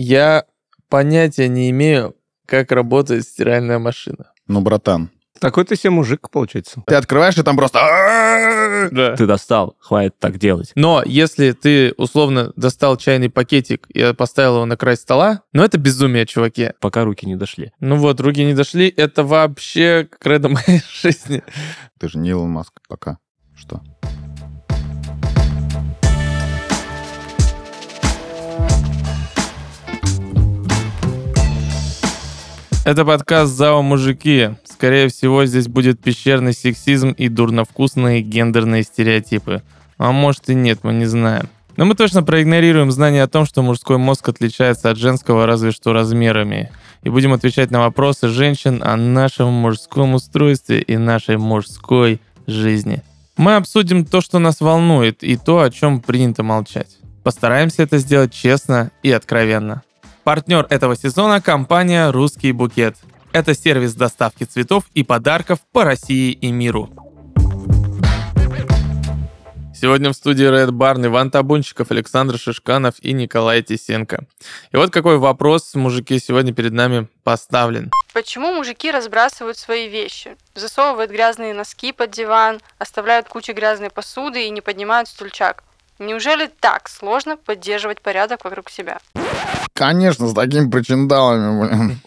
Я понятия не имею, как работает стиральная машина. Ну, братан, Такой ты себе мужик, получается. ты открываешь, и там просто... Да. Ты достал, хватит так делать. Но если ты условно достал чайный пакетик и поставил его на край стола, ну это безумие, чуваки. Пока руки не дошли. Ну вот, руки не дошли, это вообще кредо моей жизни. Ты же не Илон Маск пока. Что? Это подкаст «ЗАО Мужики». Скорее всего, здесь будет пещерный сексизм и дурновкусные гендерные стереотипы. А может и нет, мы не знаем. Но мы точно проигнорируем знание о том, что мужской мозг отличается от женского разве что размерами. И будем отвечать на вопросы женщин о нашем мужском устройстве и нашей мужской жизни. Мы обсудим то, что нас волнует, и то, о чем принято молчать. Постараемся это сделать честно и откровенно. Партнер этого сезона – компания «Русский букет». Это сервис доставки цветов и подарков по России и миру. Сегодня в студии Red Barn Иван Табунчиков, Александр Шишканов и Николай Тисенко. И вот какой вопрос, мужики, сегодня перед нами поставлен. Почему мужики разбрасывают свои вещи? Засовывают грязные носки под диван, оставляют кучу грязной посуды и не поднимают стульчак. Неужели так сложно поддерживать порядок вокруг себя? Конечно, с такими причиндалами, блин.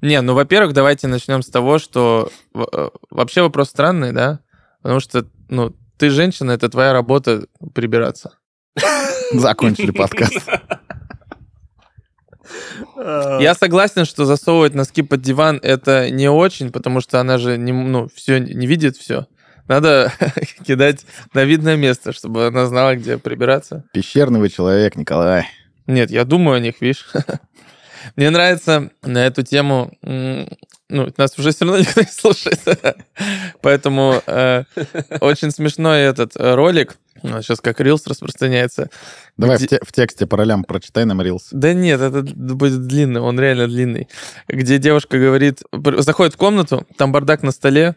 Не, ну, во-первых, давайте начнем с того, что э, вообще вопрос странный, да? Потому что, ну, ты женщина, это твоя работа прибираться. Закончили подкаст. Я согласен, что засовывать носки под диван это не очень, потому что она же не, ну, все не видит все. Надо кидать на видное место, чтобы она знала, где прибираться. Пещерный вы человек, Николай. Нет, я думаю о них, видишь. Мне нравится на эту тему... Ну, нас уже все равно никто не слушает. Поэтому э, очень смешной этот э, ролик. Сейчас как Рилс распространяется. Давай Где- в, те- в тексте по ролям прочитай нам Рилс. Да нет, это будет длинный, он реально длинный. Где девушка говорит, заходит в комнату, там бардак на столе,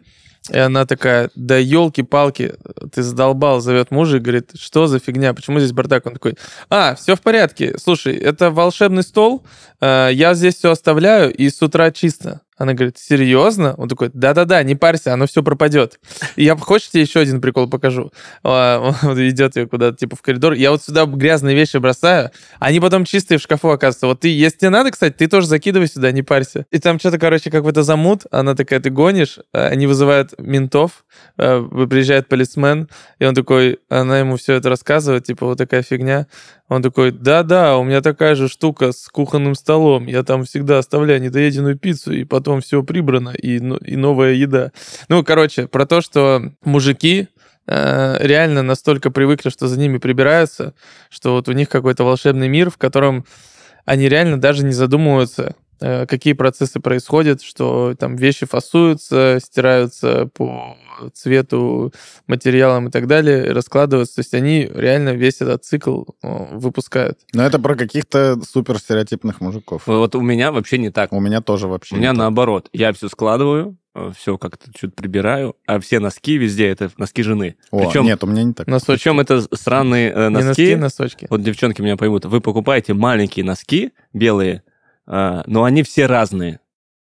и она такая, да елки-палки, ты задолбал, зовет мужа и говорит, что за фигня, почему здесь бардак? Он такой, а, все в порядке, слушай, это волшебный стол, э, я здесь все оставляю, и с утра чисто. Она говорит, серьезно? Он такой, да-да-да, не парься, оно все пропадет. И я, хочешь, тебе еще один прикол покажу? А, Он идет ее куда-то, типа, в коридор. Я вот сюда грязные вещи бросаю, они потом чистые в шкафу оказываются. Вот ты, если тебе надо, кстати, ты тоже закидывай сюда, не парься. И там что-то, короче, какой-то замут. Она такая, ты гонишь. Они вызывают ментов. э, Приезжает полисмен. И он такой, она ему все это рассказывает, типа, вот такая фигня. Он такой, да-да, у меня такая же штука с кухонным столом. Я там всегда оставляю недоеденную пиццу, и потом все прибрано, и, ну- и новая еда. Ну, короче, про то, что мужики э, реально настолько привыкли, что за ними прибираются, что вот у них какой-то волшебный мир, в котором они реально даже не задумываются, какие процессы происходят, что там вещи фасуются, стираются по цвету, материалам и так далее, раскладываются. То есть они реально весь этот цикл э, выпускают. Но это про каких-то супер стереотипных мужиков. Вот у меня вообще не так. У меня тоже вообще У меня не так. наоборот. Я все складываю, все как-то чуть прибираю, а все носки везде это носки жены. О, Причем, нет, у меня не так. Носочки. причем это сранные э, Не носки, носки. носочки. Вот девчонки меня поймут. Вы покупаете маленькие носки белые, но они все разные.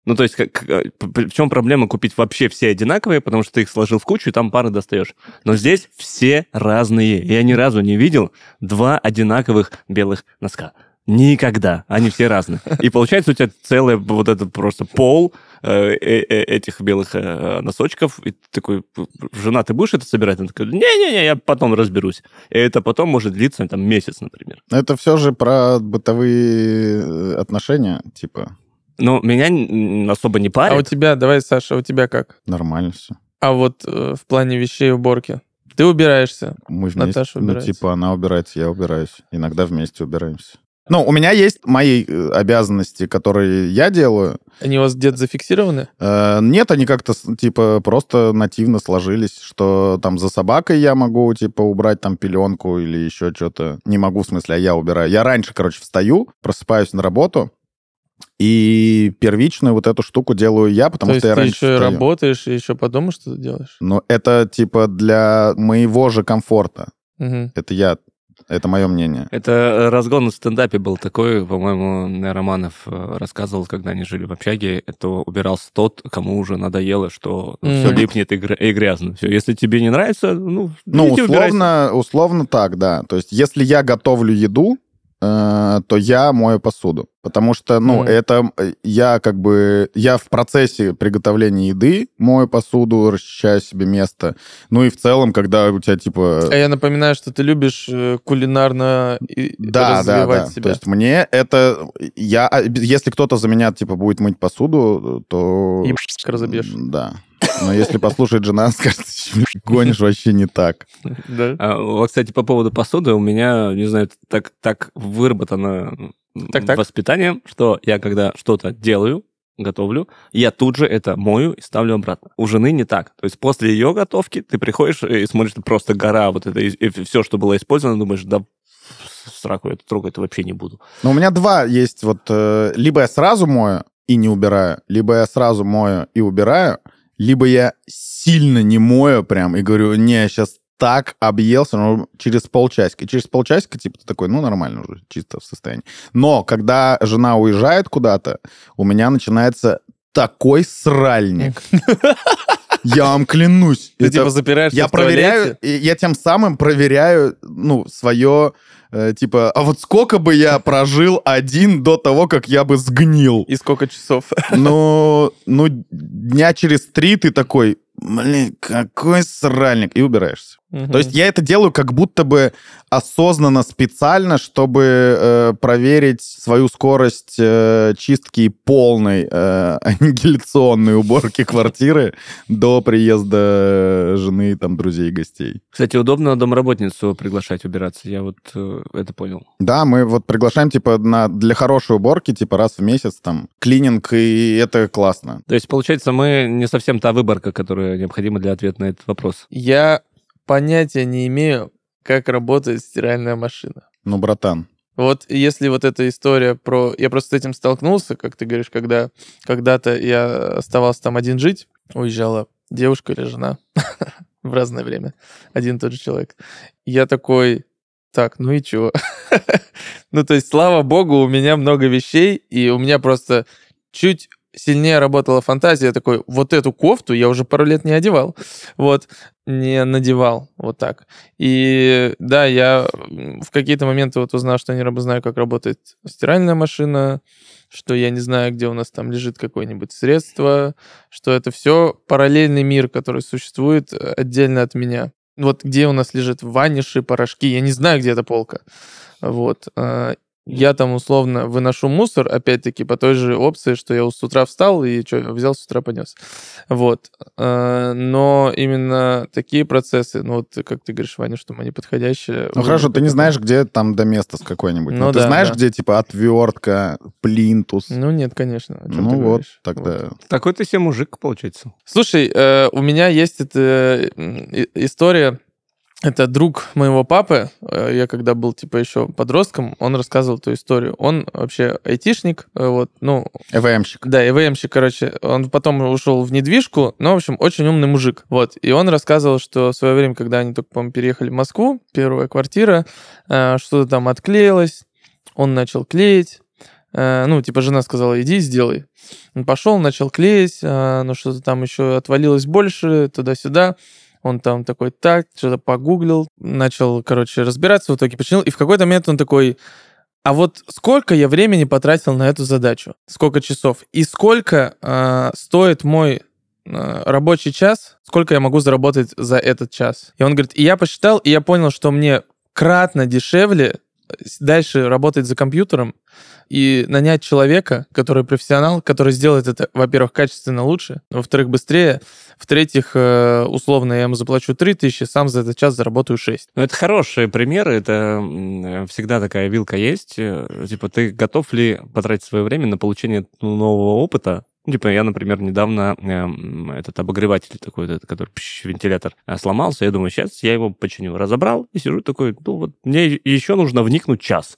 Ну, то есть, как, п- в чем проблема купить вообще все одинаковые, потому что ты их сложил в кучу, и там пары достаешь. Но здесь все разные. Я ни разу не видел два одинаковых белых носка. Никогда. Они все разные. И получается у тебя целый вот этот просто пол э, э, э, этих белых носочков. И ты такой, жена, ты будешь это собирать? Она такая, не-не-не, я потом разберусь. И это потом может длиться там месяц, например. Это все же про бытовые отношения, типа, Но меня особо не А у парит. тебя, давай, Саша, а у тебя как? нормально все. А вот э, в плане вещей уборки? Ты убираешься. Мы вместе, Наташа ну, убирается. типа, она убирается, я убираюсь. Иногда вместе убираемся. Ну, у меня есть мои э, обязанности, которые я делаю. Они у вас где-то зафиксированы? Э, Нет, они как-то, типа, просто нативно сложились, что там за собакой я могу, типа, убрать там пеленку или еще что-то. Не могу, в смысле, а я убираю. Я раньше, короче, встаю, просыпаюсь на работу, и первичную вот эту штуку делаю я, потому То что я ты раньше еще и встаю. работаешь, и еще по дому что-то делаешь? Но это, типа, для моего же комфорта. Мгм. Это я Это мое мнение. Это э, разгон в стендапе был такой, по-моему, Романов э, рассказывал, когда они жили в общаге, это убирался тот, кому уже надоело, что Мгм. все липнет и, гря- и грязно. Все, если тебе не нравится, ну, Ну, иди убирайся. условно, условно так, да. То есть, если я готовлю еду, э, то я мою посуду. Потому что, ну, Мгм. это э, я как бы... Я в процессе приготовления еды мою посуду, расчищаю себе место. Ну и в целом, когда у тебя, типа... А я напоминаю, что ты любишь э, кулинарно и- Да, да, развивать да. себя. То есть мне это... Я, а, если кто-то за меня, типа, будет мыть посуду, то... Ебать, разобьешь. Да. Но если послушает жена, скажет, гонишь вообще не так. Да. А, вот, кстати, по поводу посуды, у меня, не знаю, так, так выработано м, Так-так. воспитание, что я когда что-то делаю, готовлю, я тут же это мою и ставлю обратно. У жены не так. То есть после ее готовки ты приходишь и смотришь, просто гора вот это, и, все, что было использовано, думаешь, да сраку, я это трогать вообще не буду. Но у меня два есть. Вот э, либо я сразу мою и не убираю, либо я сразу мою и убираю, либо я сильно не мою прям и говорю, не, сейчас так объелся, ну, через полчасика. Через полчасика, типа, ты такой, ну, нормально уже, чисто в состоянии. Но когда жена уезжает куда-то, у меня начинается такой сральник. Я вам клянусь. Ты это- типа запираешься я проверяю, я тем самым проверяю, ну, свое, э, типа, а вот сколько бы я прожил один до того, как я бы сгнил? И сколько часов? Ну, ну, дня через три ты такой, блин, какой сральник, и убираешься. То есть я это делаю как будто бы осознанно, специально, чтобы э, проверить свою скорость э, чистки и полной э, аннигиляционной уборки квартиры до приезда жены, там, друзей, гостей. Кстати, удобно домработницу приглашать убираться, я вот э, это понял. Да, мы вот приглашаем, типа, на, для хорошей уборки, типа, раз в месяц, там, клининг, и это классно. То есть, получается, мы не совсем та выборка, которая необходима для ответа на этот вопрос. Я понятия не имею, как работает стиральная машина. Ну, братан. Вот если вот эта история про... Я просто с этим столкнулся, как ты говоришь, когда когда-то я оставался там один жить, уезжала девушка или жена в разное время, один и тот же человек. Я такой, так, ну и чего? ну, то есть, слава богу, у меня много вещей, и у меня просто чуть сильнее работала фантазия. Я такой, вот эту кофту я уже пару лет не одевал. Вот, не надевал. Вот так. И да, я в какие-то моменты вот узнал, что я не знаю, как работает стиральная машина, что я не знаю, где у нас там лежит какое-нибудь средство, что это все параллельный мир, который существует э, отдельно от меня. Вот где у нас лежит ваниши, порошки, я не знаю, где эта полка. Вот. Я там условно выношу мусор, опять-таки, по той же опции, что я с утра встал и что, взял с утра понес. Вот. А, Но именно такие процессы, ну вот как ты говоришь, Ваня, что они подходящие. Ну, хорошо, ты не знаешь, где там до места с какой-нибудь. Ну Ну, ты да, знаешь, да. где, типа, отвертка, плинтус. Ну нет, конечно. Ну ты вот, говоришь. тогда... Вот. Такой ты себе мужик, получается. Слушай, э, у меня есть эта история. Это друг моего папы. Э, Я когда был типа еще подростком, он рассказывал эту историю. Он вообще айтишник, э, вот, ну, ЭВМщик. да, ИВМщик, короче. Он потом ушел в недвижку, но, в общем, очень умный мужик. Вот. И он рассказывал, что в свое время, когда они только, по-моему, переехали в Москву, первая квартира, э, что-то там отклеилось, он начал клеить. Ну, типа, жена сказала, иди, сделай. Он пошел, начал клеить, но что-то там еще отвалилось больше, туда-сюда. Он там такой, так, что-то погуглил, начал, короче, разбираться, в итоге починил. И в какой-то момент он такой, а вот сколько я времени потратил на эту задачу? Сколько часов? И сколько э, стоит мой э, рабочий час? Сколько я могу заработать за этот час? И он говорит, и я посчитал, и я понял, что мне кратно дешевле с- дальше работать за компьютером и нанять человека, который профессионал, который сделает это, во-первых, качественно лучше, во-вторых, быстрее, в-третьих, э, условно, я ему заплачу 3 тысячи, сам за этот час заработаю 6. Ну, это хорошие примеры, это всегда такая вилка есть. Э, Типа, ты готов ли потратить свое время на получение нового опыта? Ну, Типа, я, например, недавно эм, этот обогреватель такой, этот, который пш, вентилятор э, сломался, я думаю, сейчас я его починю. Разобрал и сижу такой, ну вот, мне еще нужно вникнуть час.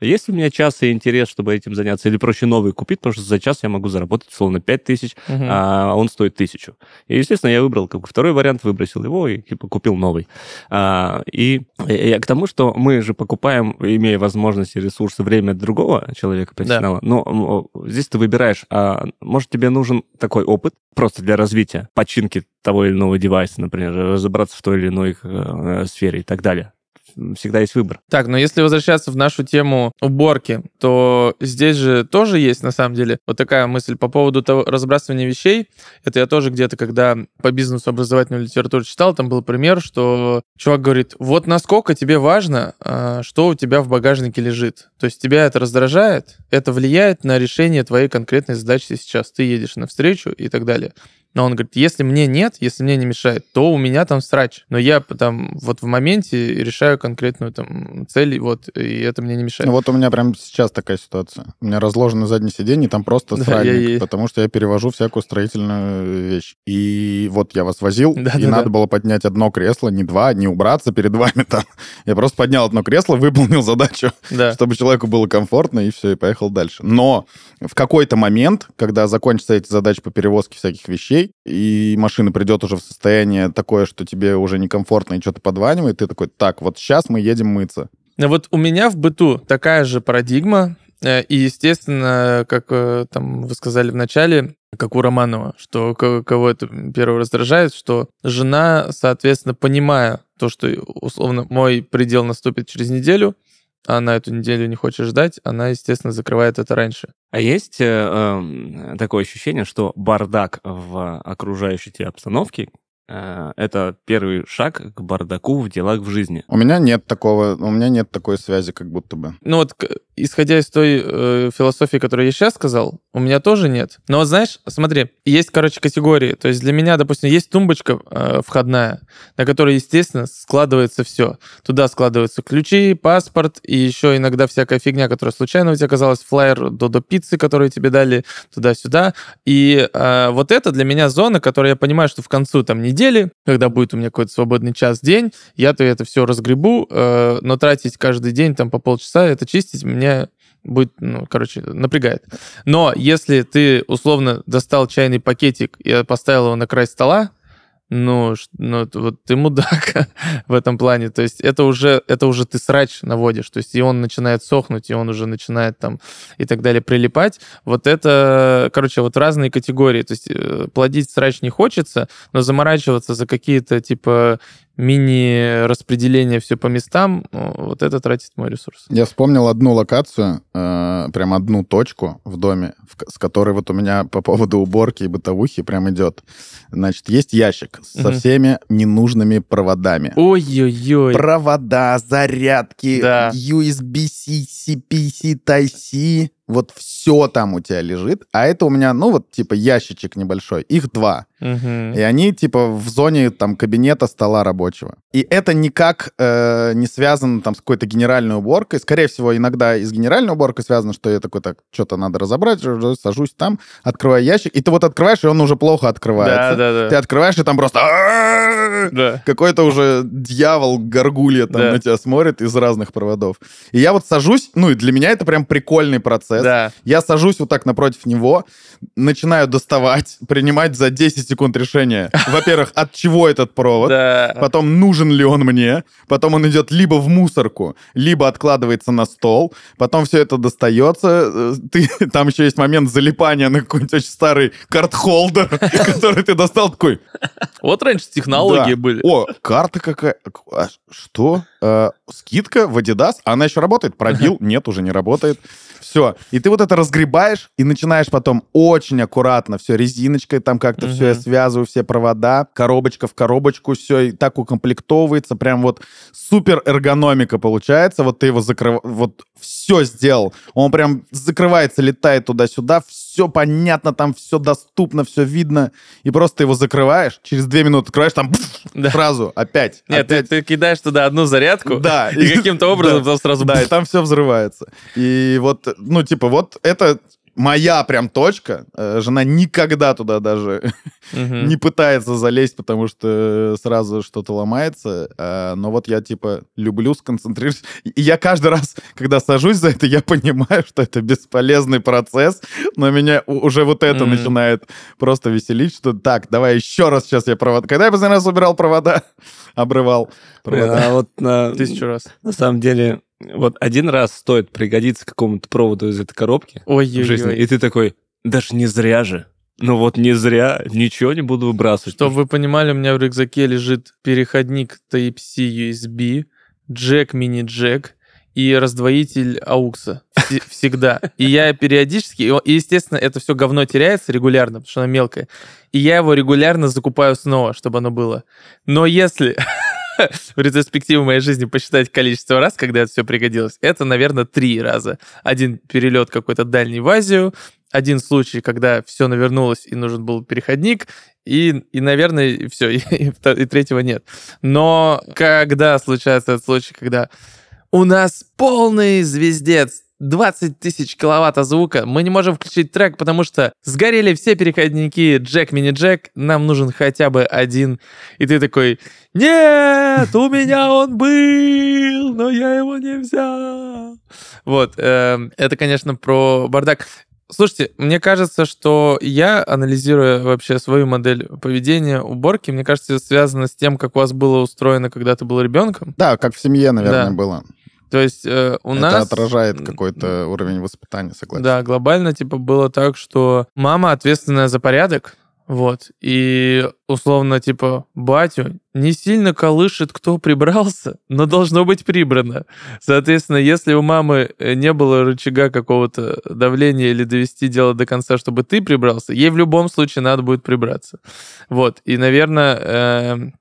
Есть ли у меня час и интерес, чтобы этим заняться, или проще новый купить, потому что за час я могу заработать, условно, 5 тысяч, Мгм. а он стоит тысячу. И, естественно, я выбрал как бы второй вариант, выбросил его и типа купил новый. А, и я к тому, что мы же покупаем, имея возможности, ресурсы, время другого человека, профессионала, но м, здесь ты выбираешь, а, может, тебе нужен такой опыт просто для развития, починки того или иного девайса, например, разобраться в той или иной э, сфере и так далее. Всегда есть выбор. Так, но если возвращаться в нашу тему уборки, то здесь же тоже есть, на самом деле, вот такая мысль по поводу того разбрасывания вещей. Это я тоже где-то, когда по бизнесу образовательную литературу читал, там был пример, что чувак говорит, вот насколько тебе важно, а, что у тебя в багажнике лежит. То есть тебя это раздражает, это влияет на решение твоей конкретной задачи сейчас. Ты едешь навстречу и так далее. Но он говорит, если мне нет, если мне не мешает, то у меня там срач. Но я там вот в моменте решаю конкретную там цель, вот, и это мне не мешает. Ну вот у меня прям сейчас такая ситуация. У меня разложено заднее сиденье, там просто Да, сральник, я потому что я перевожу всякую строительную вещь. И вот я вас возил, Да, и да, надо да. было поднять одно кресло, не два, не убраться перед вами там. Я просто поднял одно кресло, выполнил задачу, Да. чтобы человеку было комфортно, и все, и поехал дальше. Но в какой-то момент, когда закончатся эти задачи по перевозке всяких вещей, и машина придет уже в состояние такое, что тебе уже некомфортно и что-то подванивает, ты такой, так, вот сейчас мы едем мыться. Ну Вот у меня в быту такая же парадигма, э, и, естественно, как э, там вы сказали в начале, как у Романова, что ко- кого это первое раздражает, что жена, соответственно, понимая то, что условно мой предел наступит через неделю, она эту неделю не хочет ждать, она, естественно, закрывает это раньше. А есть э, эм, такое ощущение, что бардак в окружающей тебе обстановке э, это первый шаг к бардаку в делах в жизни. У меня нет такого, у меня нет такой связи, как будто бы. Ну вот, исходя из той э, философии, которую я сейчас сказал, у меня тоже нет. Но вот знаешь, смотри, есть, короче, категории. То есть для меня, допустим, есть тумбочка э, входная, на которой, естественно, складывается все. Туда складываются ключи, паспорт и еще иногда всякая фигня, которая случайно у тебя оказалась, флайер до, до пиццы, которую тебе дали туда-сюда. И э, вот это для меня зона, которая я понимаю, что в концу там недели, когда будет у меня какой-то свободный час, день, я-то это все разгребу, э, но тратить каждый день там по полчаса это чистить меня будет, ну, короче, напрягает. Но если ты условно достал чайный пакетик и поставил его на край стола, ну, ну вот ты мудак в этом плане. То есть это уже, это уже ты срач наводишь. То есть и он начинает сохнуть, и он уже начинает там и так далее прилипать. Вот это, короче, вот разные категории. То есть э, плодить срач не хочется, но заморачиваться за какие-то типа мини-распределения все по местам, э, вот это тратит мой ресурс. Я вспомнил одну локацию, э, прям одну точку в доме, в с которой вот у меня по поводу уборки и бытовухи прям идет. Значит, есть ящик со Мгм. всеми ненужными проводами. Ой-ой-ой. Провода, зарядки, Да. USB-C, CPC, Type-C. Вот все там у тебя лежит. А это у меня, ну вот, типа, ящичек небольшой. Их два. Мгм. И они, типа, в зоне там кабинета стола рабочего. И это никак э, не связано там с какой-то генеральной уборкой. Скорее всего, иногда и с генеральной уборкой связано, что я такой, так, что-то надо разобрать, сажусь там, открываю ящик, и ты вот открываешь, и он уже плохо открывается. Да, да, да. Ты открываешь, и там просто... Да. Какой-то уже дьявол, горгулья там Да. на тебя смотрит из разных проводов. И я вот сажусь, ну и для меня это прям прикольный процесс. Да. Я сажусь вот так напротив него, начинаю доставать, принимать за 10 секунд решение. Во-первых, от чего этот провод? Да. Потом, нужен ли он мне? Потом он идет либо в мусорку, либо откладывается на стол. Потом все это достается. Э, Ты, там еще есть момент залипания на какой-нибудь очень старый карт-холдер, который ты достал такой. Вот раньше технологии были. О, карта какая? А, Что? Э, скидка в Adidas? Она еще работает? Пробил? Нет, уже не работает. Все. И ты вот это разгребаешь и начинаешь потом очень аккуратно все резиночкой там как-то все я связываю, все провода, коробочка в коробочку, все и так укомплектовывается. Прям вот супер эргономика получается. Вот ты его закрываешь, вот все сделал. Он прям закрывается, летает туда-сюда, все понятно, там все доступно, все видно. И просто ты его закрываешь, через две минуты открываешь, там Да. сразу опять. Нет, ты, опять. ты кидаешь туда одну зарядку, Да. и каким-то образом Да. там сразу... Да, и там все взрывается. И вот, ну, типа, вот это моя прям точка. Э, Жена никогда туда даже Мгм. не пытается залезть, потому что сразу что-то ломается. А, Но вот я, типа, люблю сконцентрироваться. И я каждый раз, когда сажусь за это, я понимаю, что это бесполезный процесс, но меня уже вот это Мгм. начинает просто веселить, что так, давай еще раз сейчас я провода. Когда я последний раз убирал провода, обрывал провода. А вот на, Тысячу раз. на самом деле, вот один раз стоит пригодиться какому-то проводу из этой коробки в жизни, и ты такой, даже не зря же. Ну вот не зря, ничего не буду выбрасывать. Чтобы вы понимали, у меня в рюкзаке лежит переходник Type-C USB, джек мини-джек и раздвоитель аукса. Вс- Всегда. И я периодически... И, естественно, это все говно теряется регулярно, потому что оно мелкое. И я его регулярно закупаю снова, чтобы оно было. Но если в ретроспективе моей жизни посчитать количество раз, когда это все пригодилось, это, наверное, три раза. Один перелет какой-то дальний в Азию, один случай, когда все навернулось и нужен был переходник, и, и наверное, все, и, и и третьего нет. Но когда случается этот случай, когда у нас полный звездец, 20 тысяч киловатт звука, мы не можем включить трек, потому что сгорели все переходники джек мини-джек, нам нужен хотя бы один. И ты такой, нет, у меня он был, но я его не взял. Вот, эм, это, конечно, про бардак. Слушайте, мне кажется, что я, анализируя вообще свою модель поведения, уборки, мне кажется, это связано с тем, как у вас было устроено, когда ты был ребенком. Да, как в семье, наверное, Да. было. То есть э, у это нас... отражает м, какой-то уровень воспитания, согласен. Да, глобально, типа, было так, что мама ответственная за порядок, вот, и условно, типа, батю не сильно колышет, кто прибрался, но должно быть прибрано. Соответственно, если у мамы э, не было рычага какого-то давления или довести дело до конца, чтобы ты прибрался, ей в любом случае надо будет прибраться. Вот, и, наверное, эм,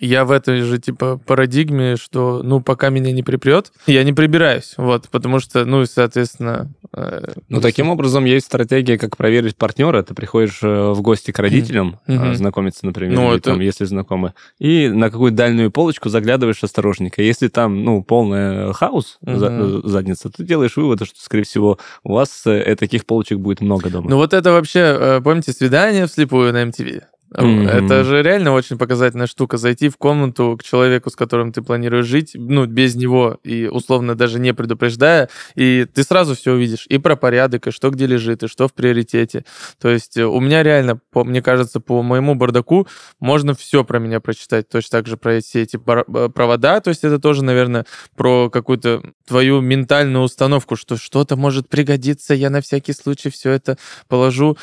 я в этой же, типа, парадигме, что, ну, пока меня не припрет, я не прибираюсь, вот, потому что, ну, и, соответственно... э, Ну, таким образом, есть стратегия, как проверить партнера. Ты приходишь э, в гости к родителям, э, знакомиться, например, Ну, или это- там, если знакомы, и на какую дальнюю полочку заглядываешь осторожненько. Если там, ну, полный хаос, за- Мгм. э, задница, ты делаешь вывод, что, скорее всего, у вас э, таких полочек будет много дома. Ну вот это вообще, э, помните, свидание вслепую на MTV? Мгм. Это же реально очень показательная штука. Зайти в комнату к человеку, с которым ты планируешь жить, ну, без него, и условно даже не предупреждая, и ты сразу все увидишь. И про порядок, и что где лежит, и что в приоритете. То есть э, у меня реально, по, мне кажется, по моему бардаку можно все про меня прочитать. Точно так же про все эти э, провода. То есть это тоже, наверное, про какую-то твою ментальную установку, что что-то может пригодиться, я на всякий случай все это положу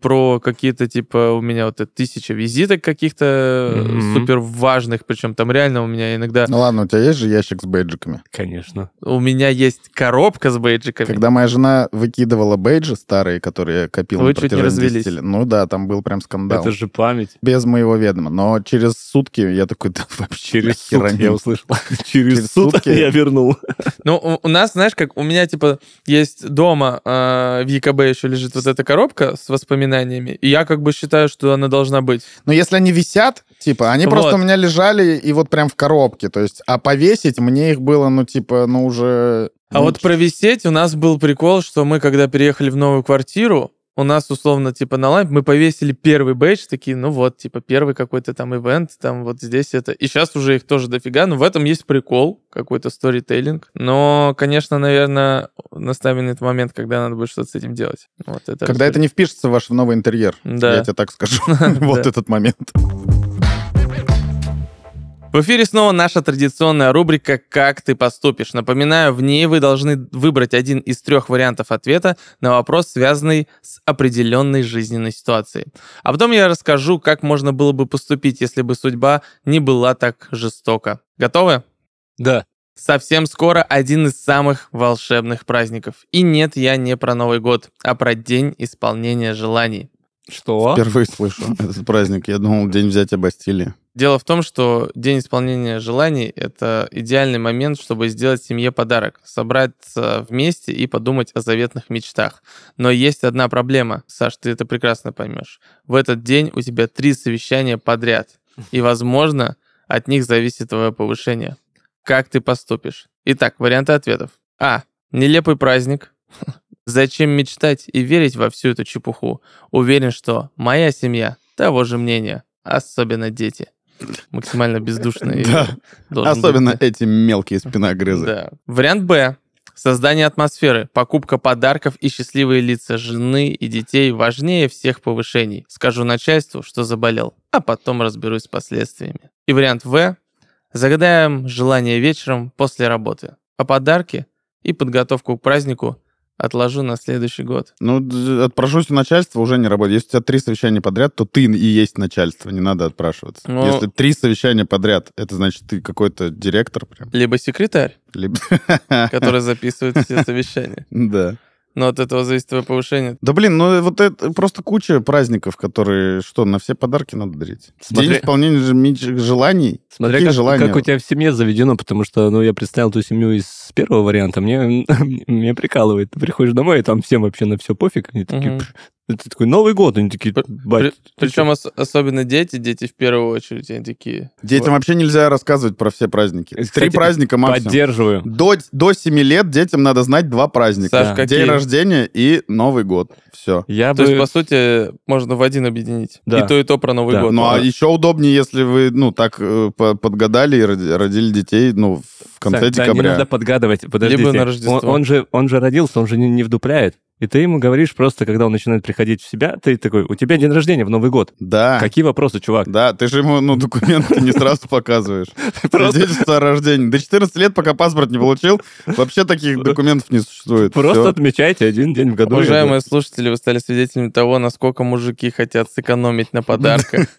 про какие-то, типа, у меня вот это тысяча визиток каких-то Мгм. супер важных, причем там реально у меня иногда... Ну ладно, у тебя есть же ящик с бейджиками. Конечно. У меня есть коробка с бейджиками. Когда моя жена выкидывала бейджи старые, которые я копил Вы на чуть не протяжении 10 развелись. лет, ну да, там был прям скандал. Это же память. Без моего ведома. Но через сутки я такой, да вообще Через сутки я услышал. Через Через сутки сутки? я вернул. Ну, у, у нас, знаешь, как у меня, типа, есть дома э, в ЕКБ еще лежит вот эта коробка с воспоминаниями, и я как бы считаю, что она должна быть. Но если они висят, типа, они Вот. просто у меня лежали и вот прям в коробке. То есть, а повесить мне их было, ну, типа, ну, уже... А ну, вот провисеть у нас был прикол, что мы, когда переехали в новую квартиру, у нас условно типа на лампе мы повесили первый бейдж, такие, ну вот, типа первый какой-то там ивент, там вот здесь это. И сейчас уже их тоже дофига, но в этом есть прикол, какой-то сторителлинг. Но, конечно, наверное, наставлен момент, когда надо будет что-то с этим делать. Вот это Когда это не впишется в ваш новый интерьер. Да. Я тебе так скажу. Вот этот момент. В эфире снова наша традиционная рубрика «Как ты поступишь?». Напоминаю, в ней вы должны выбрать один из трех вариантов ответа на вопрос, связанный с определенной жизненной ситуацией. А потом я расскажу, как можно было бы поступить, если бы судьба не была так жестока. Готовы? Да. Совсем скоро один из самых волшебных праздников. И нет, я не про Новый год, а про день исполнения желаний. Что? Впервые слышу этот праздник. Я думал, день взятия Бастилии. Дело в том, что день исполнения желаний — это идеальный момент, чтобы сделать семье подарок, собраться вместе и подумать о заветных мечтах. Но есть одна проблема, Саш, ты это прекрасно поймешь. В этот день у тебя три совещания подряд, и, возможно, от них зависит твое повышение. Как ты поступишь? Итак, варианты ответов. А. Нелепый праздник. Зачем мечтать и верить во всю эту чепуху? Уверен, что моя семья того же мнения, особенно дети. Максимально бездушные. Да. должен быть. Особенно эти мелкие спиногрызы. Да. Вариант Б. Создание атмосферы, покупка подарков и счастливые лица жены и детей важнее всех повышений. Скажу начальству, что заболел, а потом разберусь с последствиями. И вариант В. Загадаем желание вечером после работы. А подарки и подготовку к празднику отложу на следующий год. Ну, отпрошусь у начальства уже не работает. Если у тебя три совещания подряд, то ты и есть начальство, не надо отпрашиваться. Ну- Если три совещания подряд, это значит, ты какой-то директор прям. Либо секретарь, Либо- который записывает все совещания. Да. Но от этого зависит твое повышение. Да блин, ну вот это просто куча праздников, которые, что, на все подарки надо дарить. Смотри- День исполнения желаний. Смотря Какие как, желания? как у тебя в семье заведено, потому что, ну, я представил ту семью из первого варианта, мне, мне прикалывает. Ты приходишь домой, и там всем вообще на все пофиг. Они такие, Мгм. Это такой Новый год, они такие, бать, Причем ос- особенно дети, дети в первую очередь, они такие... Детям вообще нельзя рассказывать про все праздники. Кстати, Три праздника максимум. поддерживаю. До, до 7 лет детям надо знать два праздника. Саш, Да. какие? День рождения и Новый год. Все. Я То бы... есть, по сути, можно в один объединить. Да. И то, и то про Новый Да. год. Ну, а Да. еще удобнее, если вы, ну, так э, по- подгадали и роди- родили детей, ну, в конце Сань, да, не декабря. надо подгадывать, подождите. Либо на Он, Рождество. он же, он же родился, он же не, не вдупляет. И ты ему говоришь просто, когда он начинает приходить в себя, ты такой, у тебя день рождения в Новый год. Да. Какие вопросы, чувак? Да, ты же ему, ну, документы не сразу показываешь. Свидетельство о рождении. До 14 лет, пока паспорт не получил, вообще таких документов не существует. Просто отмечайте один день в году. Уважаемые слушатели, вы стали свидетелями того, насколько мужики хотят сэкономить на подарках.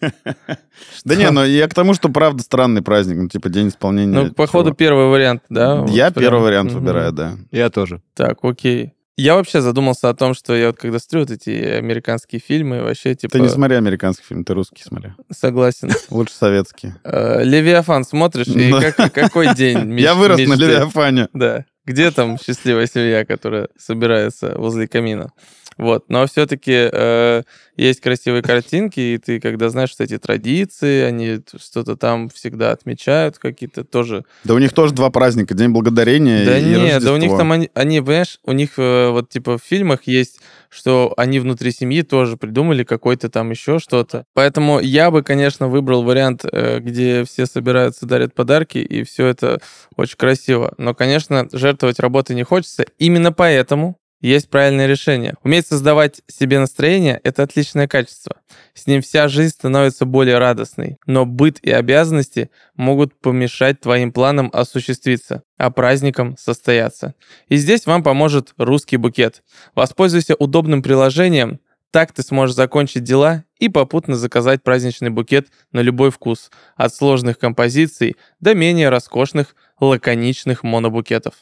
Да не, ну я к тому, что правда странный праздник, ну, типа день исполнения. Ну, походу, первый вариант, да? Я первый вариант выбираю, да. Я тоже. Так, окей. Я вообще задумался о том, что я вот когда смотрю вот эти американские фильмы, вообще, типа, Ты не смотри американский фильм, ты русский смотри. согласен. Лучше советский. Э, Левиафан смотришь, и какой день Я вырос на? Левиафане. Да. Где там счастливая семья, которая собирается возле камина? Вот. Но все-таки есть красивые картинки, и ты, когда знаешь, что эти традиции, они что-то там всегда отмечают, какие-то тоже. Да у них тоже два праздника, День Благодарения да и нет, да у них Рождество. там они, они, понимаешь, у них э, вот типа в фильмах есть, что они внутри семьи тоже придумали какой-то там еще что-то. Поэтому я бы, конечно, выбрал вариант, э, где все собираются, дарят подарки, и все это очень красиво. Но, конечно, жертвовать работой не хочется. Именно поэтому есть правильное решение. Уметь создавать себе настроение – это отличное качество. С ним вся жизнь становится более радостной. Но быт и обязанности могут помешать твоим планам осуществиться, а праздникам состояться. И здесь вам поможет русский букет. Воспользуйся удобным приложением, так ты сможешь закончить дела и попутно заказать праздничный букет на любой вкус, от сложных композиций до менее роскошных, лаконичных монобукетов.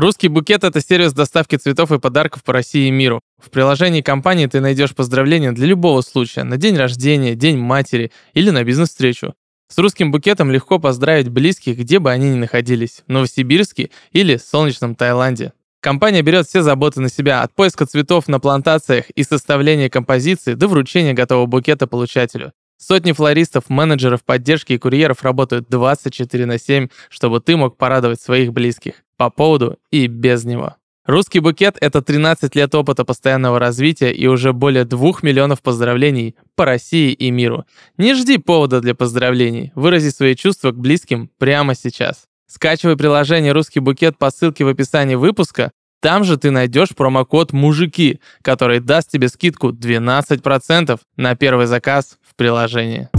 Русский букет — это сервис доставки цветов и подарков по России и миру. В приложении компании ты найдешь поздравления для любого случая, на день рождения, день матери или на бизнес-встречу. С русским букетом легко поздравить близких, где бы они ни находились, в Новосибирске или солнечном Таиланде. Компания берет все заботы на себя, от поиска цветов на плантациях и составления композиции до вручения готового букета получателю. Сотни флористов, менеджеров поддержки и курьеров работают 24 на 7, чтобы ты мог порадовать своих близких по поводу и без него. Русский букет — это 13 лет опыта постоянного развития и уже более 2 миллионов поздравлений по России и миру. Не жди повода для поздравлений, вырази свои чувства к близким прямо сейчас. Скачивай приложение «Русский букет» по ссылке в описании выпуска, там же ты найдешь промокод «Мужики», который даст тебе скидку 12% на первый заказ в приложении.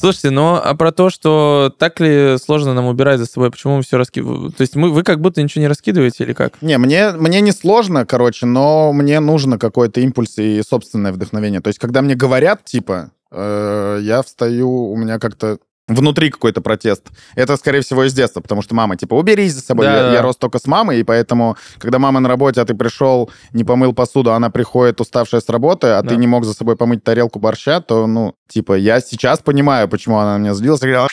Слушайте, ну а про то, что так ли сложно нам убирать за собой, почему мы все раскидываем? То есть мы, вы как будто ничего не раскидываете или как? Не, мне, мне не сложно, короче, но мне нужно какой-то импульс и собственное вдохновение. То есть, когда мне говорят, типа, э, я встаю, у меня как-то внутри какой-то протест. Это, скорее всего, из детства, потому что мама, типа, уберись за собой. Да, я, я рос только с мамой, и поэтому, когда мама на работе, а ты пришел, не помыл посуду, она приходит уставшая с работы, а Да. ты не мог за собой помыть тарелку борща, то, ну, типа, я сейчас понимаю, почему она на меня злилась. и говорила,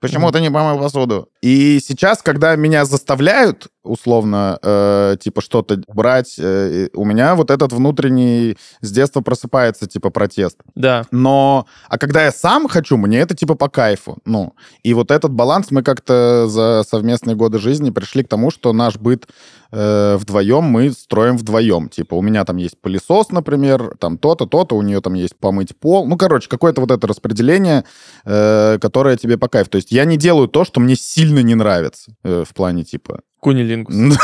Почему ты не помыл посуду? И сейчас, когда меня заставляют условно, э, типа, что-то брать, э, у меня вот этот внутренний с детства просыпается, типа, протест. Да. Но, а когда я сам хочу, мне это, типа, по кайфу. Ну, и вот этот баланс мы как-то за совместные годы жизни пришли к тому, что наш быт э, вдвоем мы строим вдвоем. Типа, у меня там есть пылесос, например, там то-то, то-то, у нее там есть помыть пол. Ну, короче, какое-то вот это распределение, э, которое тебе по кайфу. То есть я не делаю то, что мне сильно не нравится э, в плане, типа, Кунилингус.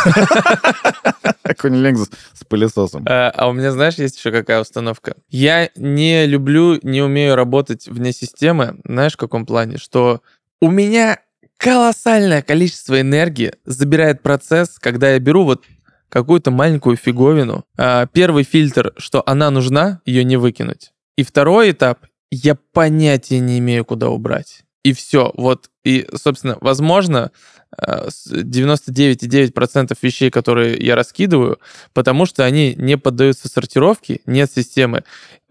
Кунилингус с пылесосом. А, а у меня, знаешь, есть еще какая установка? Я не люблю, не умею работать вне системы. Знаешь, в каком плане? Что у меня колоссальное количество энергии забирает процесс, когда я беру вот какую-то маленькую фиговину. А, Первый фильтр, что она нужна, ее не выкинуть. И второй этап, я понятия не имею, куда убрать. И все. Вот, и, собственно, возможно, э, с 99,9% вещей, которые я раскидываю, потому что они не поддаются сортировке, нет системы.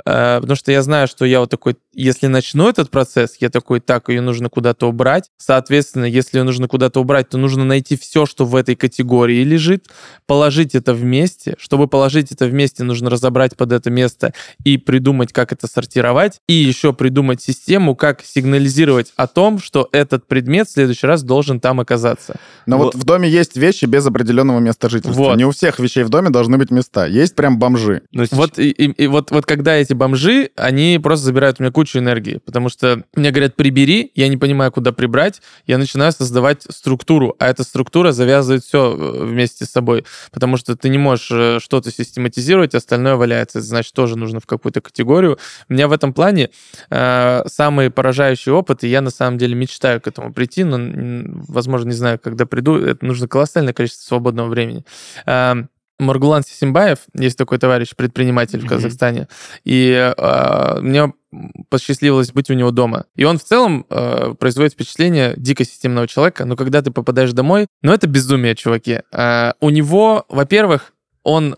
Э, Потому что я знаю, что я вот такой, если начну этот процесс, я такой, так, ее нужно куда-то убрать. Соответственно, если ее нужно куда-то убрать, то нужно найти все, что в этой категории лежит, положить это вместе. Чтобы положить это вместе, нужно разобрать под это место и придумать, как это сортировать. И еще придумать систему, как сигнализировать о том, что этот предмет в следующий раз должен там оказаться. Но вот в доме есть вещи без определенного места жительства. Вот. Не у всех вещей в доме должны быть места. Есть прям бомжи. Ну, Вот, и, и- и вот, вот когда эти бомжи, они просто забирают у меня кучу энергии, потому что мне говорят, прибери, я не понимаю, куда прибрать, я начинаю создавать структуру, а эта структура завязывает все вместе с собой, потому что ты не можешь э, что-то систематизировать, остальное валяется, это значит, тоже нужно в какую-то категорию. У меня в этом плане э, самый поражающий опыт, и я на самом деле мечтаю к этому прийти, но, возможно, не знаю, когда приду, это нужно колоссальное количество свободного времени. Э, Маргулан Сисимбаев, есть такой товарищ, предприниматель в Мгм. Казахстане, и э, мне посчастливилось быть у него дома. И он в целом э, производит впечатление дико системного человека, но когда ты попадаешь домой, ну это безумие, чуваки. Э, у него, во-первых, он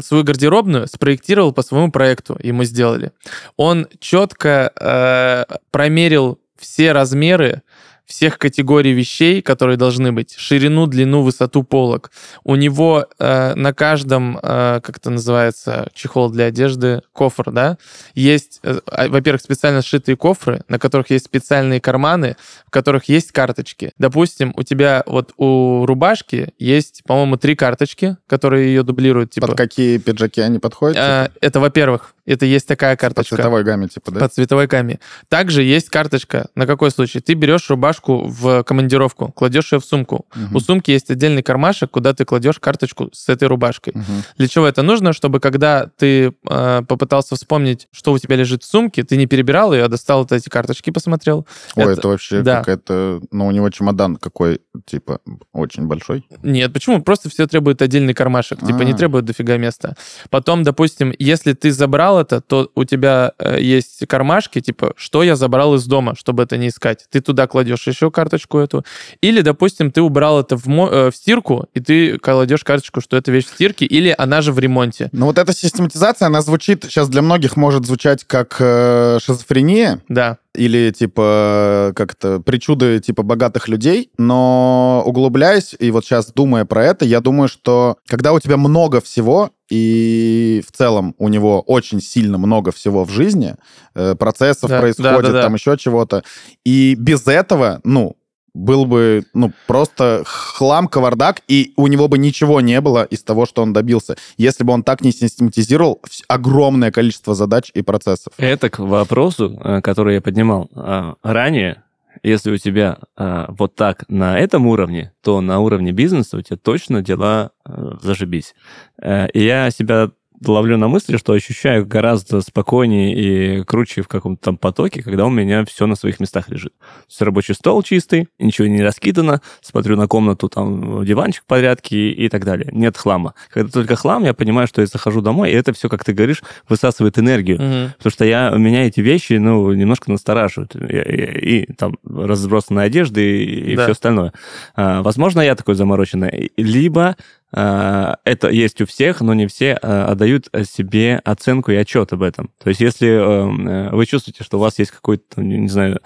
свою гардеробную спроектировал по своему проекту, и мы сделали. Он четко э, промерил все размеры всех категорий вещей, которые должны быть. Ширину, длину, высоту полок. У него э, на каждом, э, как это называется, чехол для одежды, кофр, да, есть, э, а, во-первых, специально сшитые кофры, на которых есть специальные карманы, в которых есть карточки. Допустим, у тебя вот у рубашки есть, по-моему, три карточки, которые ее дублируют. Типа, Под какие пиджаки они подходят? э, это, во-первых, это есть такая По карточка. цветовой гамме, типа, да? По цветовой гамме. Также есть карточка. На какой случай? Ты берешь рубашку в командировку, кладешь ее в сумку. Мгм. У сумки есть отдельный кармашек, куда ты кладешь карточку с этой рубашкой. Мгм. Для чего это нужно? Чтобы когда ты э, попытался вспомнить, что у тебя лежит в сумке, ты не перебирал ее, а достал вот эти карточки, посмотрел. Ой, Это- это, вообще да. какая-то... Ну, у него чемодан какой, типа, очень большой. Нет, почему? Просто все требует отдельный кармашек. Типа не А. требует дофига места. Потом, допустим, если ты забрал это, то у тебя э, есть кармашки, типа, что я забрал из дома, чтобы это не искать. Ты туда кладешь еще карточку эту. Или, допустим, ты убрал это в, мо- э, в стирку, и ты кладешь карточку, что это вещь в стирке, или она же в ремонте. Ну, вот эта систематизация, она звучит... Сейчас для многих может звучать как э, шизофрения, Да. Или типа как-то причуды типа богатых людей, но углубляясь и вот сейчас думая про это, я думаю, что когда у тебя много всего и в целом у него очень сильно много всего в жизни, э, процессов Да, происходит, да, да, да. там еще чего-то, и без этого, ну, был бы, ну, просто хлам, кавардак, и у него бы ничего не было из того, что он добился, если бы он так не систематизировал огромное количество задач и процессов. Это к вопросу, э, который я поднимал а, ранее. Если у тебя а, вот так на этом уровне, то на уровне бизнеса у тебя точно дела э, зашибись. Э, И я себя ловлю на мысли, что ощущаю гораздо спокойнее и круче в каком-то там потоке, когда у меня все на своих местах лежит. То есть рабочий стол чистый, ничего не раскидано, смотрю на комнату, там диванчик в порядке и, так далее. Нет хлама. Когда только хлам, я понимаю, что я захожу домой, и это все, как ты говоришь, высасывает энергию. Мгм. Потому что я, меня эти вещи, ну, немножко настораживают. И, и- и там разбросанная одежда и, и Да. все остальное. А, возможно, я такой замороченный. Либо это есть у всех, но не все э, отдают себе оценку и отчет об этом. То есть если э, вы чувствуете, что у вас есть какой-то, не знаю,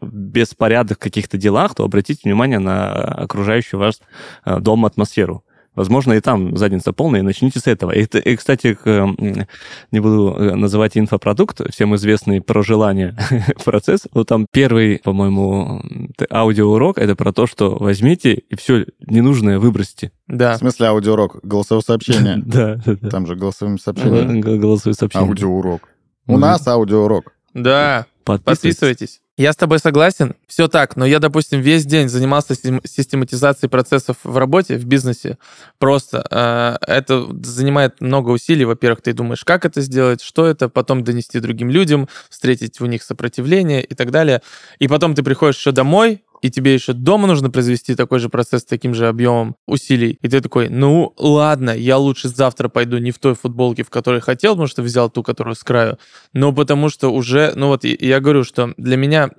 беспорядок в каких-то делах, то обратите внимание на окружающую ваш дом атмосферу. Возможно, и там задница полная, и начните с этого. И, и кстати, не буду э, называть инфопродукт, всем известный про желание процесс. Вот там первый, по-моему, аудиоурок, это про то, что возьмите и все ненужное выбросьте. Да. В смысле аудиоурок? Голосовое сообщение? Да. Там же голосовыми сообщениями. Голосовое сообщение. Аудиоурок. У нас аудиоурок. Да. Подписывайтесь. Я с тобой согласен. Все так, но я, допустим, весь день занимался систематизацией процессов в работе, в бизнесе. Просто э, это занимает много усилий. Во-первых, ты думаешь, как это сделать, что это, потом донести другим людям, встретить у них сопротивление и так далее. И потом ты приходишь еще домой, и тебе еще дома нужно произвести такой же процесс с таким же объемом усилий, и ты такой, ну ладно, я лучше завтра пойду не в той футболке, в которой хотел, потому что взял ту, которую с краю, но потому что уже, ну вот я говорю, что для меня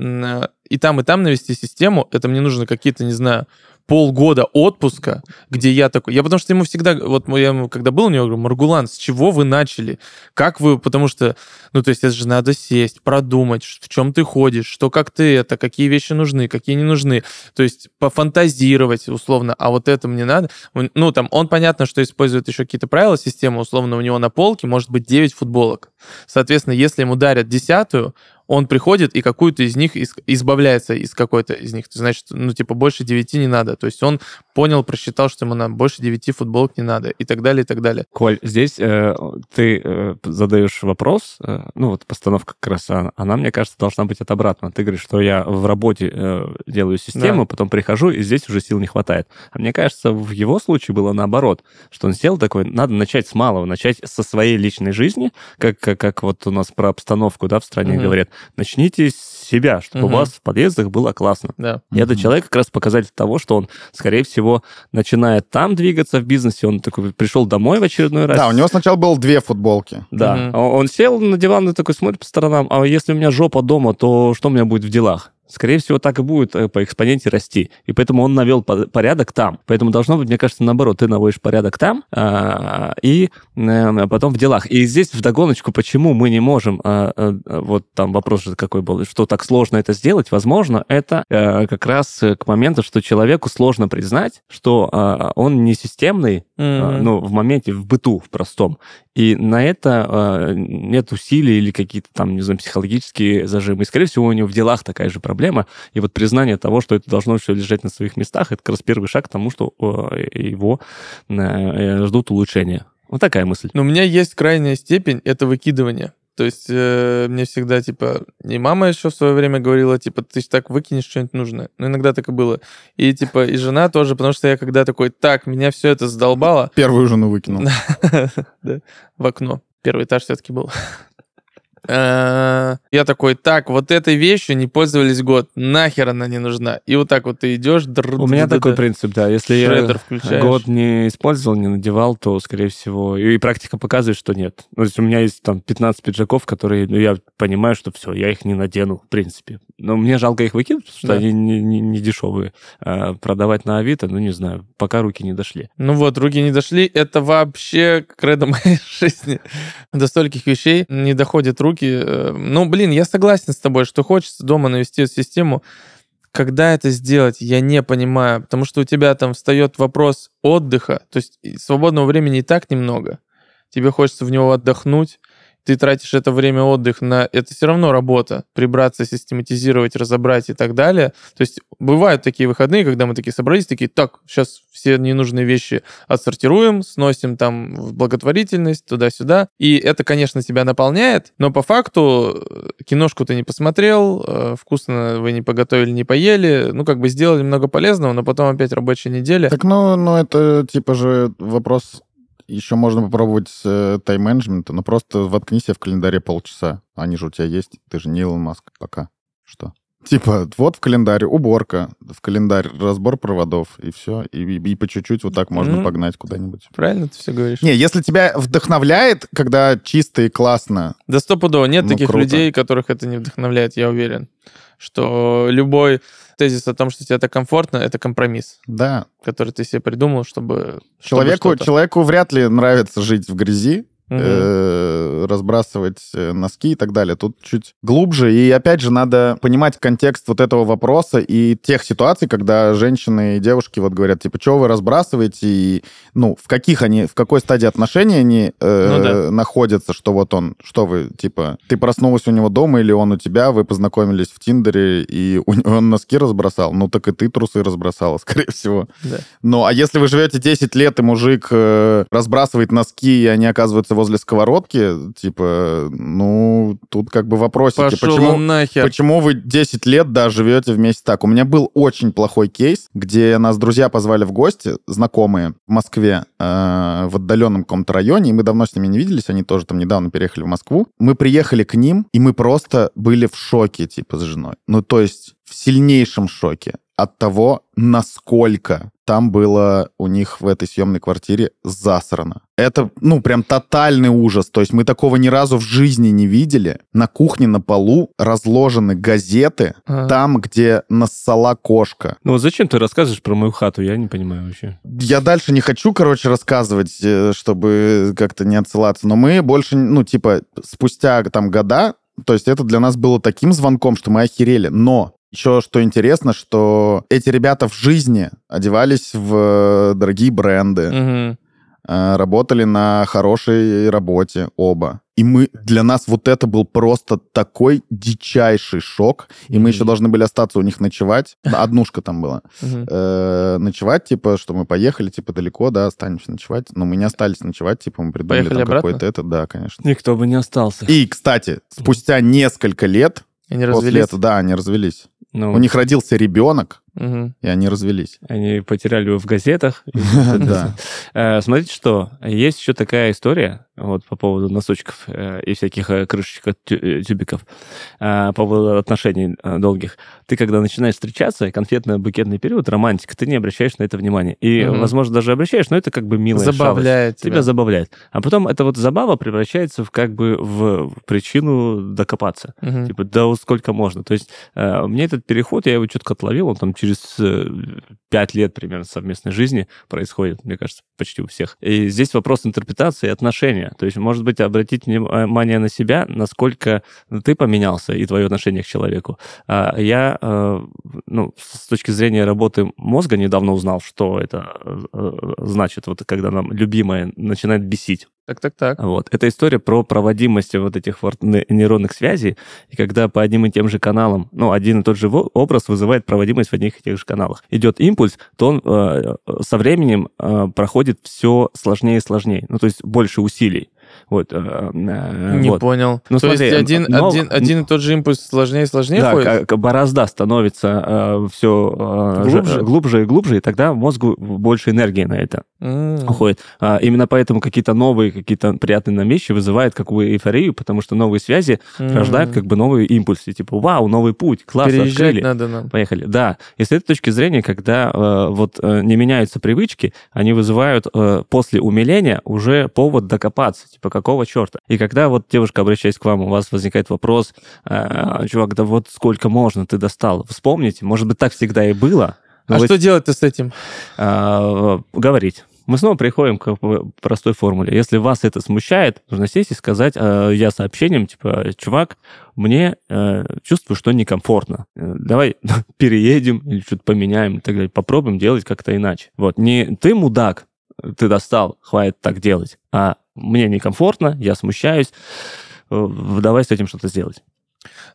и там, и там навести систему, это мне нужно какие-то, не знаю, полгода отпуска, где я такой... Я потому что ему всегда... Вот я ему, когда был у него, говорю, Маргулан, с чего вы начали? Как вы... Потому что, ну, то есть это же надо сесть, продумать, в чем ты ходишь, что как ты это, какие вещи нужны, какие не нужны. То есть пофантазировать, условно, а вот это мне надо. Ну, там, он, понятно, что использует еще какие-то правила системы, условно, у него на полке может быть 9 футболок. Соответственно, если ему дарят десятую, он приходит и какую-то из них избавляется из какой-то из них. Значит, ну, типа, больше девяти не надо. То есть он понял, просчитал, что ему на больше девяти футболок не надо и так далее, и так далее. Коль, здесь э, ты э, задаешь вопрос, э, ну, вот постановка как раз, а, она, мне кажется, должна быть от обратно. Ты говоришь, что я в работе э, делаю систему, да. потом прихожу, и здесь уже сил не хватает. А мне кажется, в его случае было наоборот, что он сел такой, надо начать с малого, начать со своей личной жизни, как, как, как вот у нас про обстановку, да, в стране угу. говорят, начните с себя, чтобы угу. у вас в подъездах было классно. Да. И этот человек как раз показатель того, что он, скорее всего, начинает там двигаться в бизнесе, он такой пришел домой в очередной раз. Да, у него сначала было две футболки. Да, угу. он сел на диван и такой смотрит по сторонам, а если у меня жопа дома, то что у меня будет в делах? Скорее всего, так и будет э, по экспоненте расти. И поэтому он навел порядок там. Поэтому должно быть, мне кажется, наоборот, ты наводишь порядок там а, и а, потом в делах. И здесь вдогоночку, почему мы не можем, а, а, вот там вопрос же какой был, что так сложно это сделать, возможно, это а, как раз к моменту, что человеку сложно признать, что он не системный, mm-hmm. ну, в моменте, в быту, в простом. И на это нет усилий или какие-то там, не знаю, психологические зажимы. И, скорее всего, у него в делах такая же проблема проблема. И вот признание того, что это должно все лежать на своих местах, это как раз первый шаг к тому, что его э, ждут улучшения. Вот такая мысль. Но у меня есть крайняя степень, это выкидывание. То есть э, мне всегда, типа, и мама еще в свое время говорила, типа, ты так выкинешь что-нибудь нужное. Ну, иногда так и было. И, типа, и жена тоже, потому что я когда такой, так, меня все это задолбало. Первую жену выкинул. В окно. Первый этаж все-таки был. Э, я такой, так, вот этой вещью не пользовались год, нахер она не нужна. И вот так вот ты идешь. У меня такой принцип, да. Если я год не использовал, не надевал, то, скорее всего, и практика показывает, что нет. Ну, то есть у меня есть там 15 пиджаков, которые, ну, я понимаю, что все, я их не надену, в принципе. Но мне жалко их выкинуть, потому что да. они не, не, не дешевые. А продавать на Авито, ну, не знаю, пока руки не дошли. Ну вот, руки не дошли, это вообще кредо моей жизни. До стольких вещей не доходят руки, руки. Э, ну, блин, я согласен с тобой, что хочется дома навести эту систему. Когда это сделать, я не понимаю, потому что у тебя там встает вопрос отдыха, то есть свободного времени и так немного. Тебе хочется в него отдохнуть, ты тратишь это время отдых на... Это все равно работа. Прибраться, систематизировать, разобрать и так далее. То есть бывают такие выходные, когда мы такие собрались, такие, так, сейчас все ненужные вещи отсортируем, сносим там в благотворительность, туда-сюда. И это, конечно, тебя наполняет, но по факту э, киношку ты не посмотрел, э, вкусно вы не поготовили, не поели, ну, как бы сделали много полезного, но потом опять рабочая неделя. Так, ну, ну это типа же вопрос еще можно попробовать э, тайм-менеджмента, но просто воткни себе в календаре полчаса. Они же у тебя есть. Ты же не Илон Маск пока. Что? Типа, вот в календаре уборка, в календарь разбор проводов, и все. И, и, и по чуть-чуть вот так можно mm погнать куда-нибудь. Правильно ты все говоришь. Не, если тебя вдохновляет, когда чисто и классно. Да стопудово. Нет ну, таких круто. людей, которых это не вдохновляет, я уверен что любой тезис о том, что тебе это комфортно, это компромисс, Да. который ты себе придумал, чтобы... чтобы Человеку, что-то. человеку вряд ли нравится жить в грязи, Мгм. э, разбрасывать э, носки и так далее. Тут чуть глубже. И опять же, надо понимать контекст вот этого вопроса и тех ситуаций, когда женщины и девушки вот говорят, типа, что вы разбрасываете, и, ну, в каких они, в какой стадии отношений они э, Ну да. находятся, что вот он, что вы, типа, ты проснулась у него дома или он у тебя, вы познакомились в Тиндере, и у он носки разбросал, ну, так и ты трусы разбросала, скорее всего. Да. Ну, а если вы живете 10 лет, и мужик э, разбрасывает носки, и они оказываются возле сковородки, типа, ну, тут как бы вопросики. Пошел почему, нахер. почему вы 10 лет, да, живете вместе так? У меня был очень плохой кейс, где нас друзья позвали в гости, знакомые, в Москве, э, в отдаленном каком-то районе, и мы давно с ними не виделись, они тоже там недавно переехали в Москву. Мы приехали к ним, и мы просто были в шоке, типа, с женой. Ну, то есть в сильнейшем шоке от того, насколько там было у них в этой съемной квартире засрано. Это, ну, прям тотальный ужас. То есть мы такого ни разу в жизни не видели. На кухне на полу разложены газеты А. там, где нассала кошка. Ну вот зачем ты рассказываешь про мою хату? Я не понимаю вообще. Я дальше не хочу, короче, рассказывать, э, чтобы как-то не отсылаться, но мы больше, ну, типа, спустя там года, то есть это для нас было таким звонком, что мы охерели. Но еще что интересно, что эти ребята в жизни одевались в дорогие бренды, э, работали на хорошей работе оба. И мы, для нас вот это был просто такой дичайший шок. И мы Мгм. еще должны были остаться у них ночевать. Однушка там была э, ночевать, типа, что мы поехали, типа, далеко, да, останемся ночевать. Но мы не остались ночевать, типа, мы придумали Поехали там обратно? какой-то это, да, конечно. Никто бы не остался. И, кстати, спустя несколько лет Они после развелись. этого, да, они развелись. Ну, У них родился ребенок, Мгм. и они развелись. Они потеряли его в газетах. Да. Э, Смотрите, что есть еще такая история вот по поводу носочков э, и всяких э, крышечек от тю- тюбиков, по поводу отношений долгих. Ты, когда начинаешь встречаться, конфетно-букетный период, романтика, ты не обращаешь на это внимания. И, возможно, даже обращаешь, но это как бы милая. Забавляет Тебя забавляет. А потом эта вот забава превращается в как бы в причину докопаться. Типа, да вот сколько можно. То есть мне этот переход, я его четко отловил, он там через э, пять лет примерно совместной жизни происходит, мне кажется, почти у всех. И здесь вопрос интерпретации и отношения. То есть, может быть, обратить внимание на себя, насколько ты поменялся и твое отношение к человеку. А я, э, ну, с точки зрения работы мозга недавно узнал, что это э, значит, вот когда нам любимое начинает бесить. Так-так-так. Вот. Это история про проводимость вот этих вот не- нейронных связей, и когда по одним и тем же каналам, ну, один и тот же образ вызывает проводимость в одних и тех же каналах. Идет импульс, то он э, со временем э, проходит все сложнее и сложнее, ну, то есть больше усилий. Вот. э, э, Не вот. понял. Ну, То смотри, есть один, но- один, один и тот же импульс сложнее и сложнее Да, ходит? как борозда становится все Глубже? глубже и глубже, и тогда мозгу больше энергии на это. М. уходит. А, именно поэтому какие-то новые, какие-то приятные нам вещи вызывают какую эйфорию, потому что новые связи М. рождают как бы новые импульсы. Типа, вау, новый путь, класс, Переезжать открыли. надо нам. Поехали. Да. И с этой точки зрения, когда э, вот э, не меняются привычки, они вызывают э, после умиления уже повод докопаться. Типа, какого черта? И когда вот девушка, обращаясь к вам, у вас возникает вопрос, э, чувак, да вот сколько можно, ты достал. Вспомните, может быть, так всегда и было. А вы что делать-то с этим? а, говорить. Мы снова приходим к простой формуле. Если вас это смущает, нужно сесть и сказать э, я сообщением, типа, чувак, мне э, чувствую, что некомфортно. Э, Давай переедем или что-то поменяем и так далее. Попробуем делать как-то иначе. Вот, не ты мудак, ты достал, хватит так делать, а мне некомфортно, я смущаюсь, э, давай с этим что-то сделать.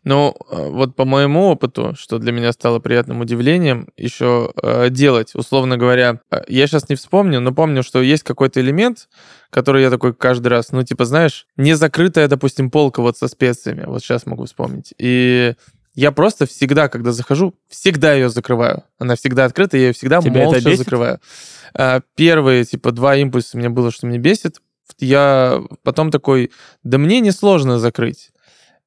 Ну, э, вот по моему опыту, что для меня стало приятным удивлением, еще э, делать, условно говоря, э, я сейчас не вспомню, но помню, что есть какой-то элемент, который я такой каждый раз, ну, типа, знаешь, не закрытая, допустим, полка вот со специями, вот сейчас могу вспомнить. И я просто всегда, когда захожу, всегда ее закрываю. Она всегда открыта, я ее всегда Тебя молча закрываю. Первые, типа, два импульса у меня было, что меня бесит. Я потом такой, да мне несложно закрыть.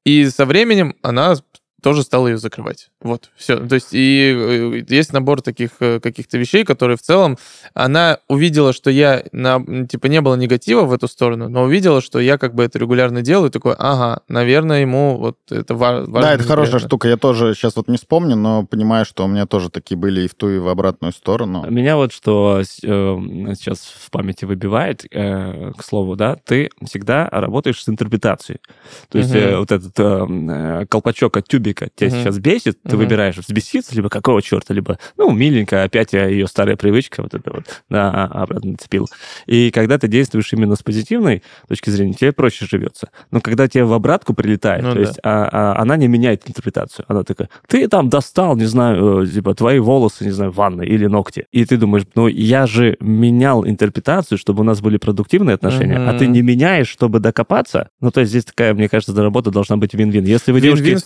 И со временем она тоже стал ее закрывать. Вот, все. То есть и э, есть набор таких э, каких-то вещей, которые в целом она увидела, что я, на, типа, не было негатива в эту сторону, но увидела, что я как бы это регулярно делаю, и такой, ага, наверное, ему вот это ва- важно. Да, это хорошая штука. Я тоже сейчас вот не вспомню, но понимаю, что у меня тоже такие были и в ту, и в обратную сторону. Меня вот что с- э, сейчас в памяти выбивает, э, к слову, да, ты всегда работаешь с интерпретацией. То есть э, вот этот э, колпачок от тюбика тебя Мгм. сейчас бесит, ты Мгм. выбираешь взбеситься, либо какого черта, либо, ну, миленько, опять я ее старая привычка вот это вот на, обратно нацепил. И когда ты действуешь именно с позитивной точки зрения, тебе проще живется. Но когда тебе в обратку прилетает, Ну то да. есть а- а она не меняет интерпретацию. Она такая, ты там достал, не знаю, э, типа, твои волосы, не знаю, в ванной или ногти. И ты думаешь, ну, я же менял интерпретацию, чтобы у нас были продуктивные отношения, а ты не меняешь, чтобы докопаться. Ну, то есть здесь такая, мне кажется, работа должна быть вин-вин. Если вы, девушки, Вин-вин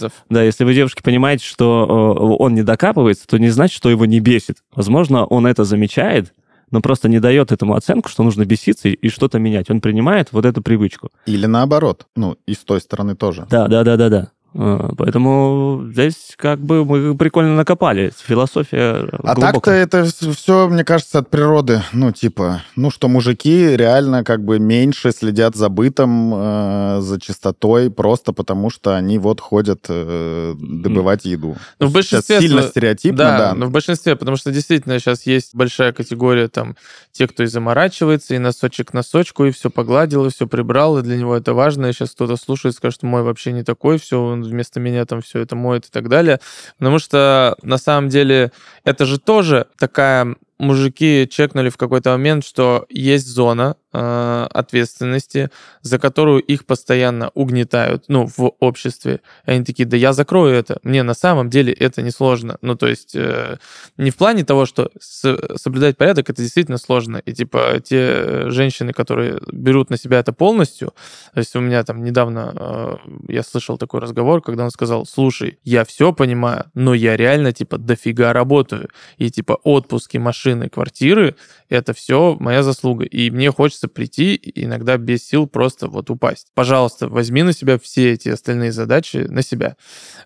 процентов. да, если вы, девушки, понимаете, что э, он не докапывается, то не значит, что его не бесит. Возможно, он это замечает, но просто не дает этому оценку, что нужно беситься и- и что-то менять. Он принимает вот эту привычку. Или наоборот. Ну, и с той стороны тоже. Да, да, да, да, да. Э, Поэтому здесь как бы мы прикольно накопали. Философия А так-то глубокая. это все, мне кажется, от природы. Ну, типа, ну, что мужики реально как бы меньше следят за бытом, э, за чистотой, просто потому что они вот ходят э, добывать еду. Ну, в большинстве... Сейчас сильно стереотипно, да, да. но в большинстве, потому что действительно сейчас есть большая категория там те, кто и заморачивается, и носочек к носочку, и все погладил, и все прибрал, и для него это важно, и сейчас кто-то слушает, скажет, мой вообще не такой, все, он вместо меня там все это моет и так далее. Потому что на самом деле это же тоже такая мужики чекнули в какой-то момент, что есть зона э, ответственности, за которую их постоянно угнетают, ну, в обществе. И они такие, да я закрою это. Мне на самом деле это несложно. Ну, то есть э, не в плане того, что с- соблюдать порядок, это действительно сложно. И типа те женщины, которые берут на себя это полностью, то есть у меня там недавно э, я слышал такой разговор, когда он сказал, слушай, я все понимаю, но я реально типа дофига работаю. И типа отпуски, машины, квартиры, это все моя заслуга. И мне хочется прийти иногда без сил просто вот упасть. Пожалуйста, возьми на себя все эти остальные задачи на себя.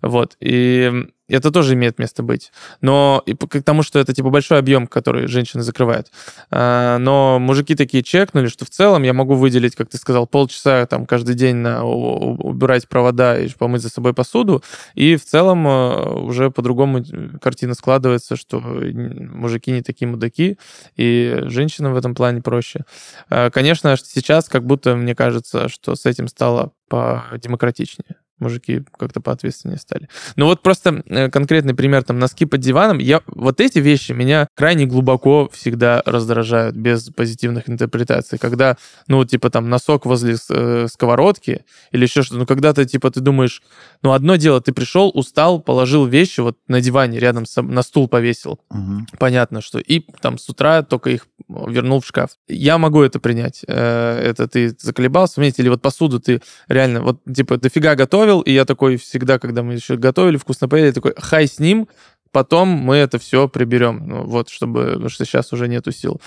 Вот. И это тоже имеет место быть. Но и по- к тому, что это типа большой объем, который женщины закрывают. А, Но мужики такие чекнули, что в целом я могу выделить, как ты сказал, полчаса там каждый день на убирать провода и помыть за собой посуду. И в целом э, уже по-другому э, картина складывается, что мужики не такие мудаки, и женщинам в этом плане проще. Э, Конечно, сейчас как будто мне кажется, что с этим стало подемократичнее. Мужики как-то поответственнее стали. Ну вот просто э, конкретный пример, там, носки под диваном. Я, вот эти вещи меня крайне глубоко всегда раздражают без позитивных интерпретаций. Когда, ну, типа, там, носок возле э, сковородки или еще что-то. Ну, когда ты, типа, ты думаешь, ну, одно дело, ты пришел, устал, положил вещи вот на диване рядом, с, на стул повесил Мгм. понятно, что и там с утра только их вернул в шкаф. Я могу это принять. Э, Это ты заколебался, или вот посуду ты реально, вот типа дофига готовил, и я такой всегда, когда мы еще готовили, вкусно поели, такой, хай с ним, потом мы это все приберем, ну, вот, чтобы, потому что сейчас уже нету сил.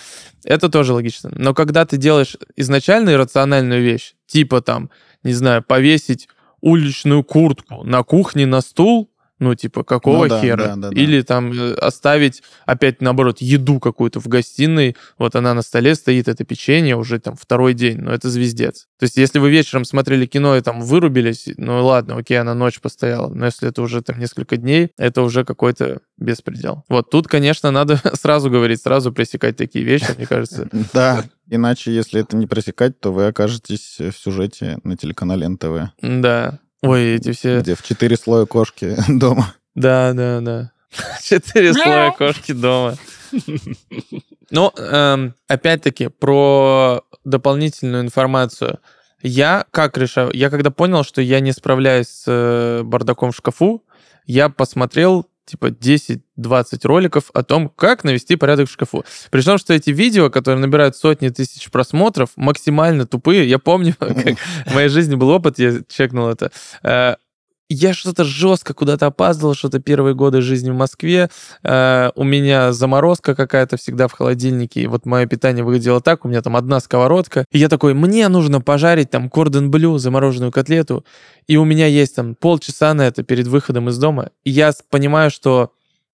Это тоже логично. Но когда ты делаешь изначально иррациональную вещь, типа там, не знаю, повесить уличную куртку на кухне на стул, ну, типа, какого Ну да, хера? да, да, да. Или там э, оставить, опять наоборот, еду какую-то в гостиной, вот она на столе стоит, это печенье уже там второй день, но это звездец. То есть, если вы вечером смотрели кино и там вырубились, ну ладно, окей, она ночь постояла, но если это уже там несколько дней, это уже какой-то беспредел. Вот тут, конечно, надо сразу говорить, сразу пресекать такие вещи, мне кажется. Да, иначе, если это не пресекать, то вы окажетесь в сюжете на телеканале НТВ, Да. Ой, эти все... где в четыре слоя кошки дома. Да, да, да. Четыре слоя кошки дома. Ну, эм, опять-таки, про дополнительную информацию. Я как решаю? Я когда понял, что я не справляюсь с э, бардаком в шкафу, я посмотрел типа 10-20 роликов о том, как навести порядок в шкафу. При том, что эти видео, которые набирают сотни тысяч просмотров, максимально тупые. Я помню, как в моей жизни был опыт, я чекнул это. Я что-то жестко куда-то опаздывал, что-то первые годы жизни в Москве. Э, у меня заморозка какая-то всегда в холодильнике. И вот мое питание выглядело так. У меня там одна сковородка. И я такой, мне нужно пожарить там кордон блю, замороженную котлету. И у меня есть там полчаса на это перед выходом из дома. И я понимаю, что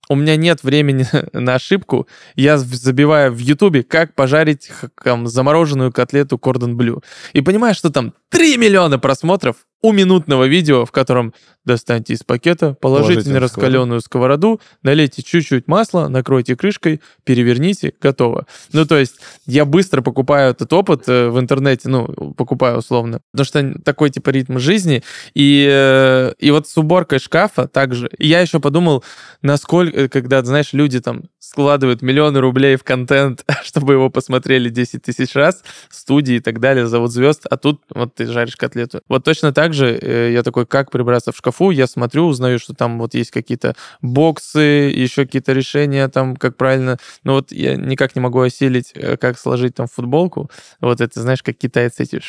у меня нет времени на ошибку, я забиваю в Ютубе, как пожарить там, замороженную котлету кордон блю. И понимаю, что там 3 миллиона просмотров, у минутного видео, в котором достаньте из пакета, положите, Положите на раскаленную сковороду, налейте чуть-чуть масла, накройте крышкой, переверните, готово. Ну, то есть я быстро покупаю этот опыт э, в интернете, ну, покупаю условно, потому что такой типа ритм жизни. И, э, и вот с уборкой шкафа также. И я еще подумал, насколько, э, когда, знаешь, люди там складывают миллионы рублей в контент, чтобы его посмотрели 10 тысяч раз, студии и так далее, зовут звезд, а тут вот ты жаришь котлету. Вот точно так же я такой, как прибраться в шкафу, я смотрю, узнаю, что там вот есть какие-то боксы, еще какие-то решения там, как правильно, но вот я никак не могу осилить, э, как сложить там футболку, вот это, знаешь, как китайцы эти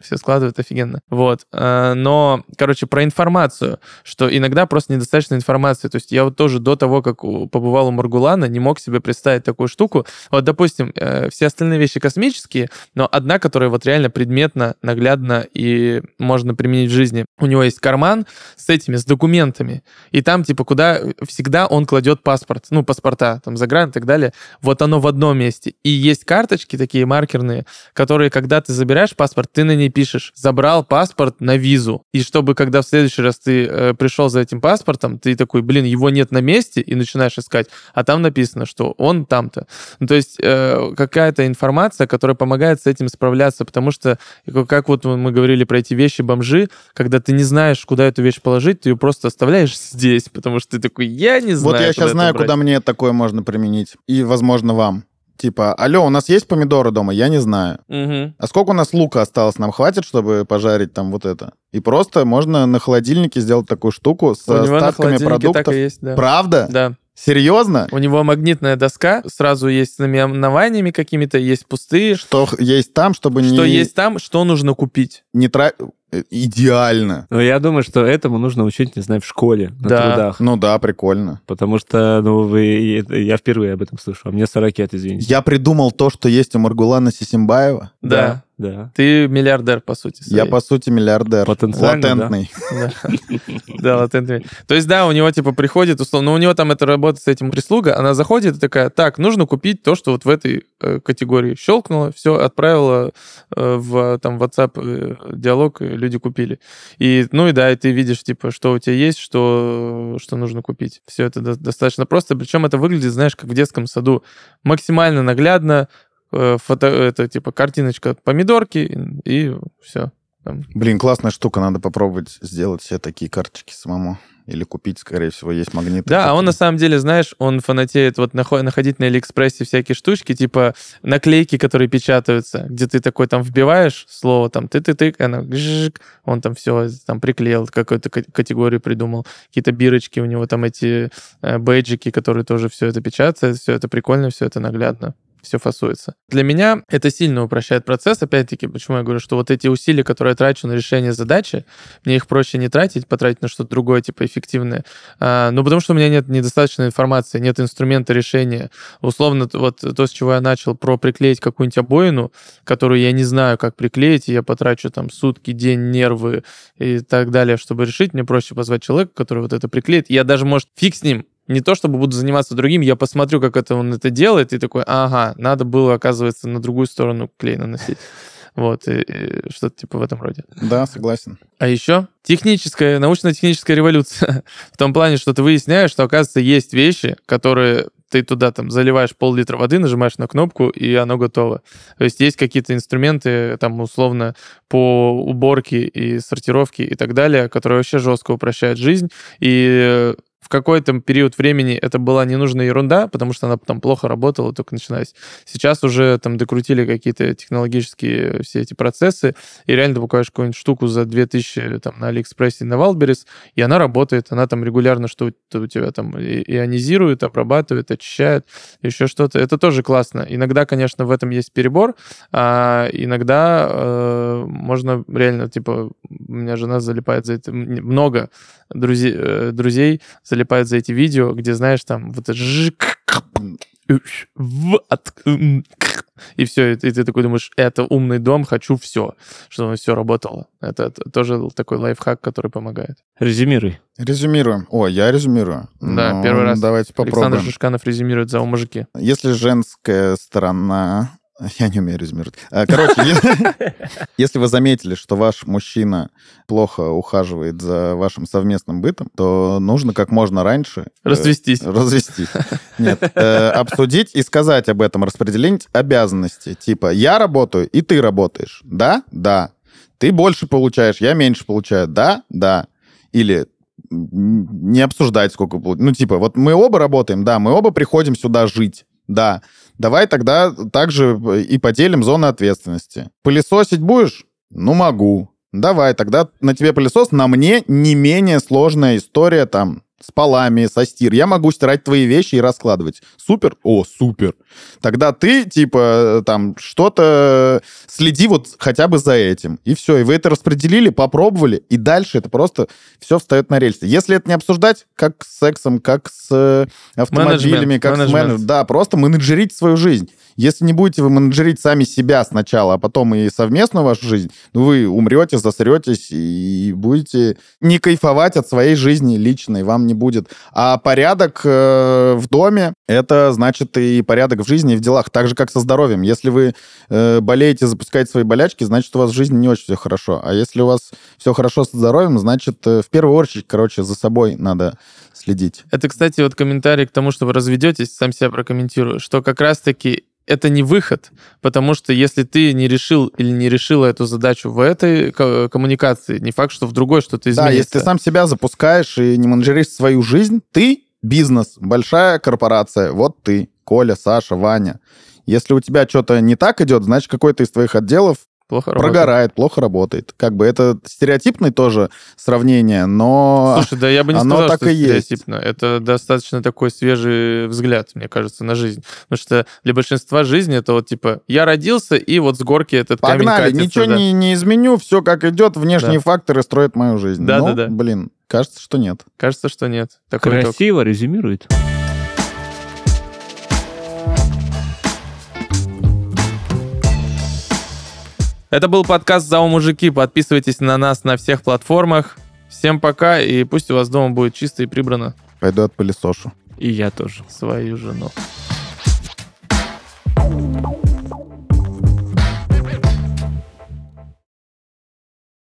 все складывают офигенно. Вот. Э, но, короче, про информацию, что иногда просто недостаточно информации, то есть я вот тоже до того, как побывал у Маргулана, не мог себе представить такую штуку. Вот, допустим, все остальные вещи космические, но одна, которая вот реально предметно, наглядно и можно применить в жизни. У него есть карман с этими, с документами. И там, типа, куда всегда он кладет паспорт, ну, паспорта, там, загран и так далее. Вот оно в одном месте. И есть карточки такие маркерные, которые, когда ты забираешь паспорт, ты на ней пишешь «забрал паспорт на визу». И чтобы, когда в следующий раз ты э, пришел за этим паспортом, ты такой, блин, его нет на месте, и начинаешь искать, а там написано, что он там-то. Ну, то есть э, какая-то информация, которая помогает с этим справляться, потому что, как вот мы говорили про эти вещи бомжи, когда ты не знаешь, куда эту вещь положить, ты ее просто оставляешь здесь, потому что ты такой, я не знаю. Вот я сейчас знаю, куда мне такое можно применить. И, возможно, вам. Типа, алло, у нас есть помидоры дома? Я не знаю. Угу. А сколько у нас лука осталось? Нам хватит, чтобы пожарить там вот это? И просто можно на холодильнике сделать такую штуку с У остатками продуктов. так и есть, да. Правда? Да. Серьезно? У него магнитная доска, сразу есть с наименованиями какими-то, есть пустые. Что есть там, чтобы не, Что есть там, что нужно купить. не тра- Идеально. Но я думаю, что этому нужно учить, не знаю, в школе, на Да. трудах. Ну да, прикольно. Потому что, ну, вы... Я впервые об этом слышу. А мне 40 лет, извините. Я придумал то, что есть у Маргулана Сисимбаева. Да. Да. Ты миллиардер, по сути. Я, своей. по сути, миллиардер. Потенциально, да. Латентный. Да, Да, латентный. То есть, да, у него, типа, приходит, условно, но у него там это работает с этим прислуга, она заходит и такая, так, нужно купить то, что вот в этой э, категории щелкнуло, все, отправила э, в, там, WhatsApp э, диалог, люди купили. И, ну и да, и ты видишь, типа, что у тебя есть, что, что нужно купить. Все это до- достаточно просто, причем это выглядит, знаешь, как в детском саду. Максимально наглядно, фото, это, типа, картиночка помидорки, и все. Блин, классная штука, надо попробовать сделать все такие карточки самому. Или купить, скорее всего, есть магниты. Да, а он на самом деле, знаешь, он фанатеет вот нахо- находить на Алиэкспрессе всякие штучки, типа наклейки, которые печатаются, где ты такой там вбиваешь слово, там ты-ты-ты, гжик, он там все там приклеил, какую-то ка- категорию придумал, какие-то бирочки, у него там эти э, бейджики, которые тоже все это печатают, все это прикольно, все это наглядно все фасуется. Для меня это сильно упрощает процесс, опять-таки, почему я говорю, что вот эти усилия, которые я трачу на решение задачи, мне их проще не тратить, потратить на что-то другое, типа эффективное, а, ну, потому что у меня нет недостаточной информации, нет инструмента решения. Условно, вот то, с чего я начал, про приклеить какую-нибудь обоину, которую я не знаю, как приклеить, и я потрачу там сутки, день, нервы и так далее, чтобы решить, мне проще позвать человека, который вот это приклеит. Я даже, может, фиг с ним, не то чтобы буду заниматься другим, я посмотрю, как это он это делает, и такой, ага, надо было, оказывается, на другую сторону клей наносить. Вот, и- и что-то типа в этом роде. Да, согласен. А еще техническая, научно-техническая революция. В том плане, что ты выясняешь, что, оказывается, есть вещи, которые ты туда там заливаешь пол-литра воды, нажимаешь на кнопку, и оно готово. То есть есть какие-то инструменты, там, условно, по уборке и сортировке и так далее, которые вообще жестко упрощают жизнь. И в какой-то период времени это была ненужная ерунда, потому что она там плохо работала, только начиналась. Сейчас уже там докрутили какие-то технологические все эти процессы, и реально ты покупаешь какую-нибудь штуку за 2000 там на Алиэкспрессе, на Wildberries, и она работает, она там регулярно что у тебя там ионизирует, обрабатывает, очищает, еще что-то. Это тоже классно. Иногда, конечно, в этом есть перебор, а иногда э, можно реально, типа, у меня жена залипает за это, много друзей, э, друзей залипают за эти видео, где, знаешь, там вот это жик, и все, и ты такой думаешь, это умный дом, хочу все, чтобы все работало. Это тоже такой лайфхак, который помогает. Резюмируй. Резюмируем. О, я резюмирую. Да, ну, первый раз. Давайте попробуем. Александр Шишканов резюмирует за мужики. Если женская сторона Я не умею резюмировать. А, короче, если вы заметили, что ваш мужчина плохо ухаживает за вашим совместным бытом, то нужно как можно раньше... Э, развестись. Развестись. Нет. Э, обсудить и сказать об этом, распределить обязанности. Типа, я работаю, и ты работаешь. Да? Да. Ты больше получаешь, я меньше получаю. Да? Да. Или не обсуждать, сколько... Ну, типа, вот мы оба работаем, да, мы оба приходим сюда жить. Да. Давай тогда также и поделим зоны ответственности. Пылесосить будешь? Ну, могу. Давай, тогда на тебе пылесос, на мне не менее сложная история там с полами, со стир. Я могу стирать твои вещи и раскладывать. Супер? О, супер. Тогда ты, типа, там, что-то следи вот хотя бы за этим. И все. И вы это распределили, попробовали, и дальше это просто все встает на рельсы. Если это не обсуждать, как с сексом, как с э, автомобилями, как менеджмент. с менеджером, да, просто менеджерить свою жизнь. Если не будете вы менеджерить сами себя сначала, а потом и совместную вашу жизнь, ну, вы умрете, засретесь и будете не кайфовать от своей жизни личной, вам не будет. А порядок э, в доме, это значит и порядок в жизни и в делах, так же, как со здоровьем. Если вы э, болеете, запускаете свои болячки, значит, у вас в жизни не очень все хорошо. А если у вас все хорошо со здоровьем, значит, э, в первую очередь, короче, за собой надо следить. Это, кстати, вот комментарий к тому, что вы разведетесь, сам себя прокомментирую, что как раз-таки это не выход, потому что если ты не решил или не решила эту задачу в этой коммуникации, не факт, что в другой что-то изменится. Да, если ты сам себя запускаешь и не менеджеришь свою жизнь, ты бизнес, большая корпорация, вот ты, Коля, Саша, Ваня. Если у тебя что-то не так идет, значит, какой-то из твоих отделов плохо прогорает, работает. плохо работает. Как бы это стереотипное тоже сравнение, но Слушай, да я бы не оно сказал, так что и есть. стереотипно. Это достаточно такой свежий взгляд, мне кажется, на жизнь. Потому что для большинства жизни это вот типа я родился, и вот с горки этот Погнали, камень катится. ничего да. не, не изменю, все как идет, внешние факторы строят мою жизнь. Да, Но, да, да. блин, кажется, что нет. Кажется, что нет. Такой итог. Красиво резюмирует. Это был подкаст «ЗАО Мужики». Подписывайтесь на нас на всех платформах. Всем пока, и пусть у вас дома будет чисто и прибрано Пойду от пылесошу. И я тоже. свою жену.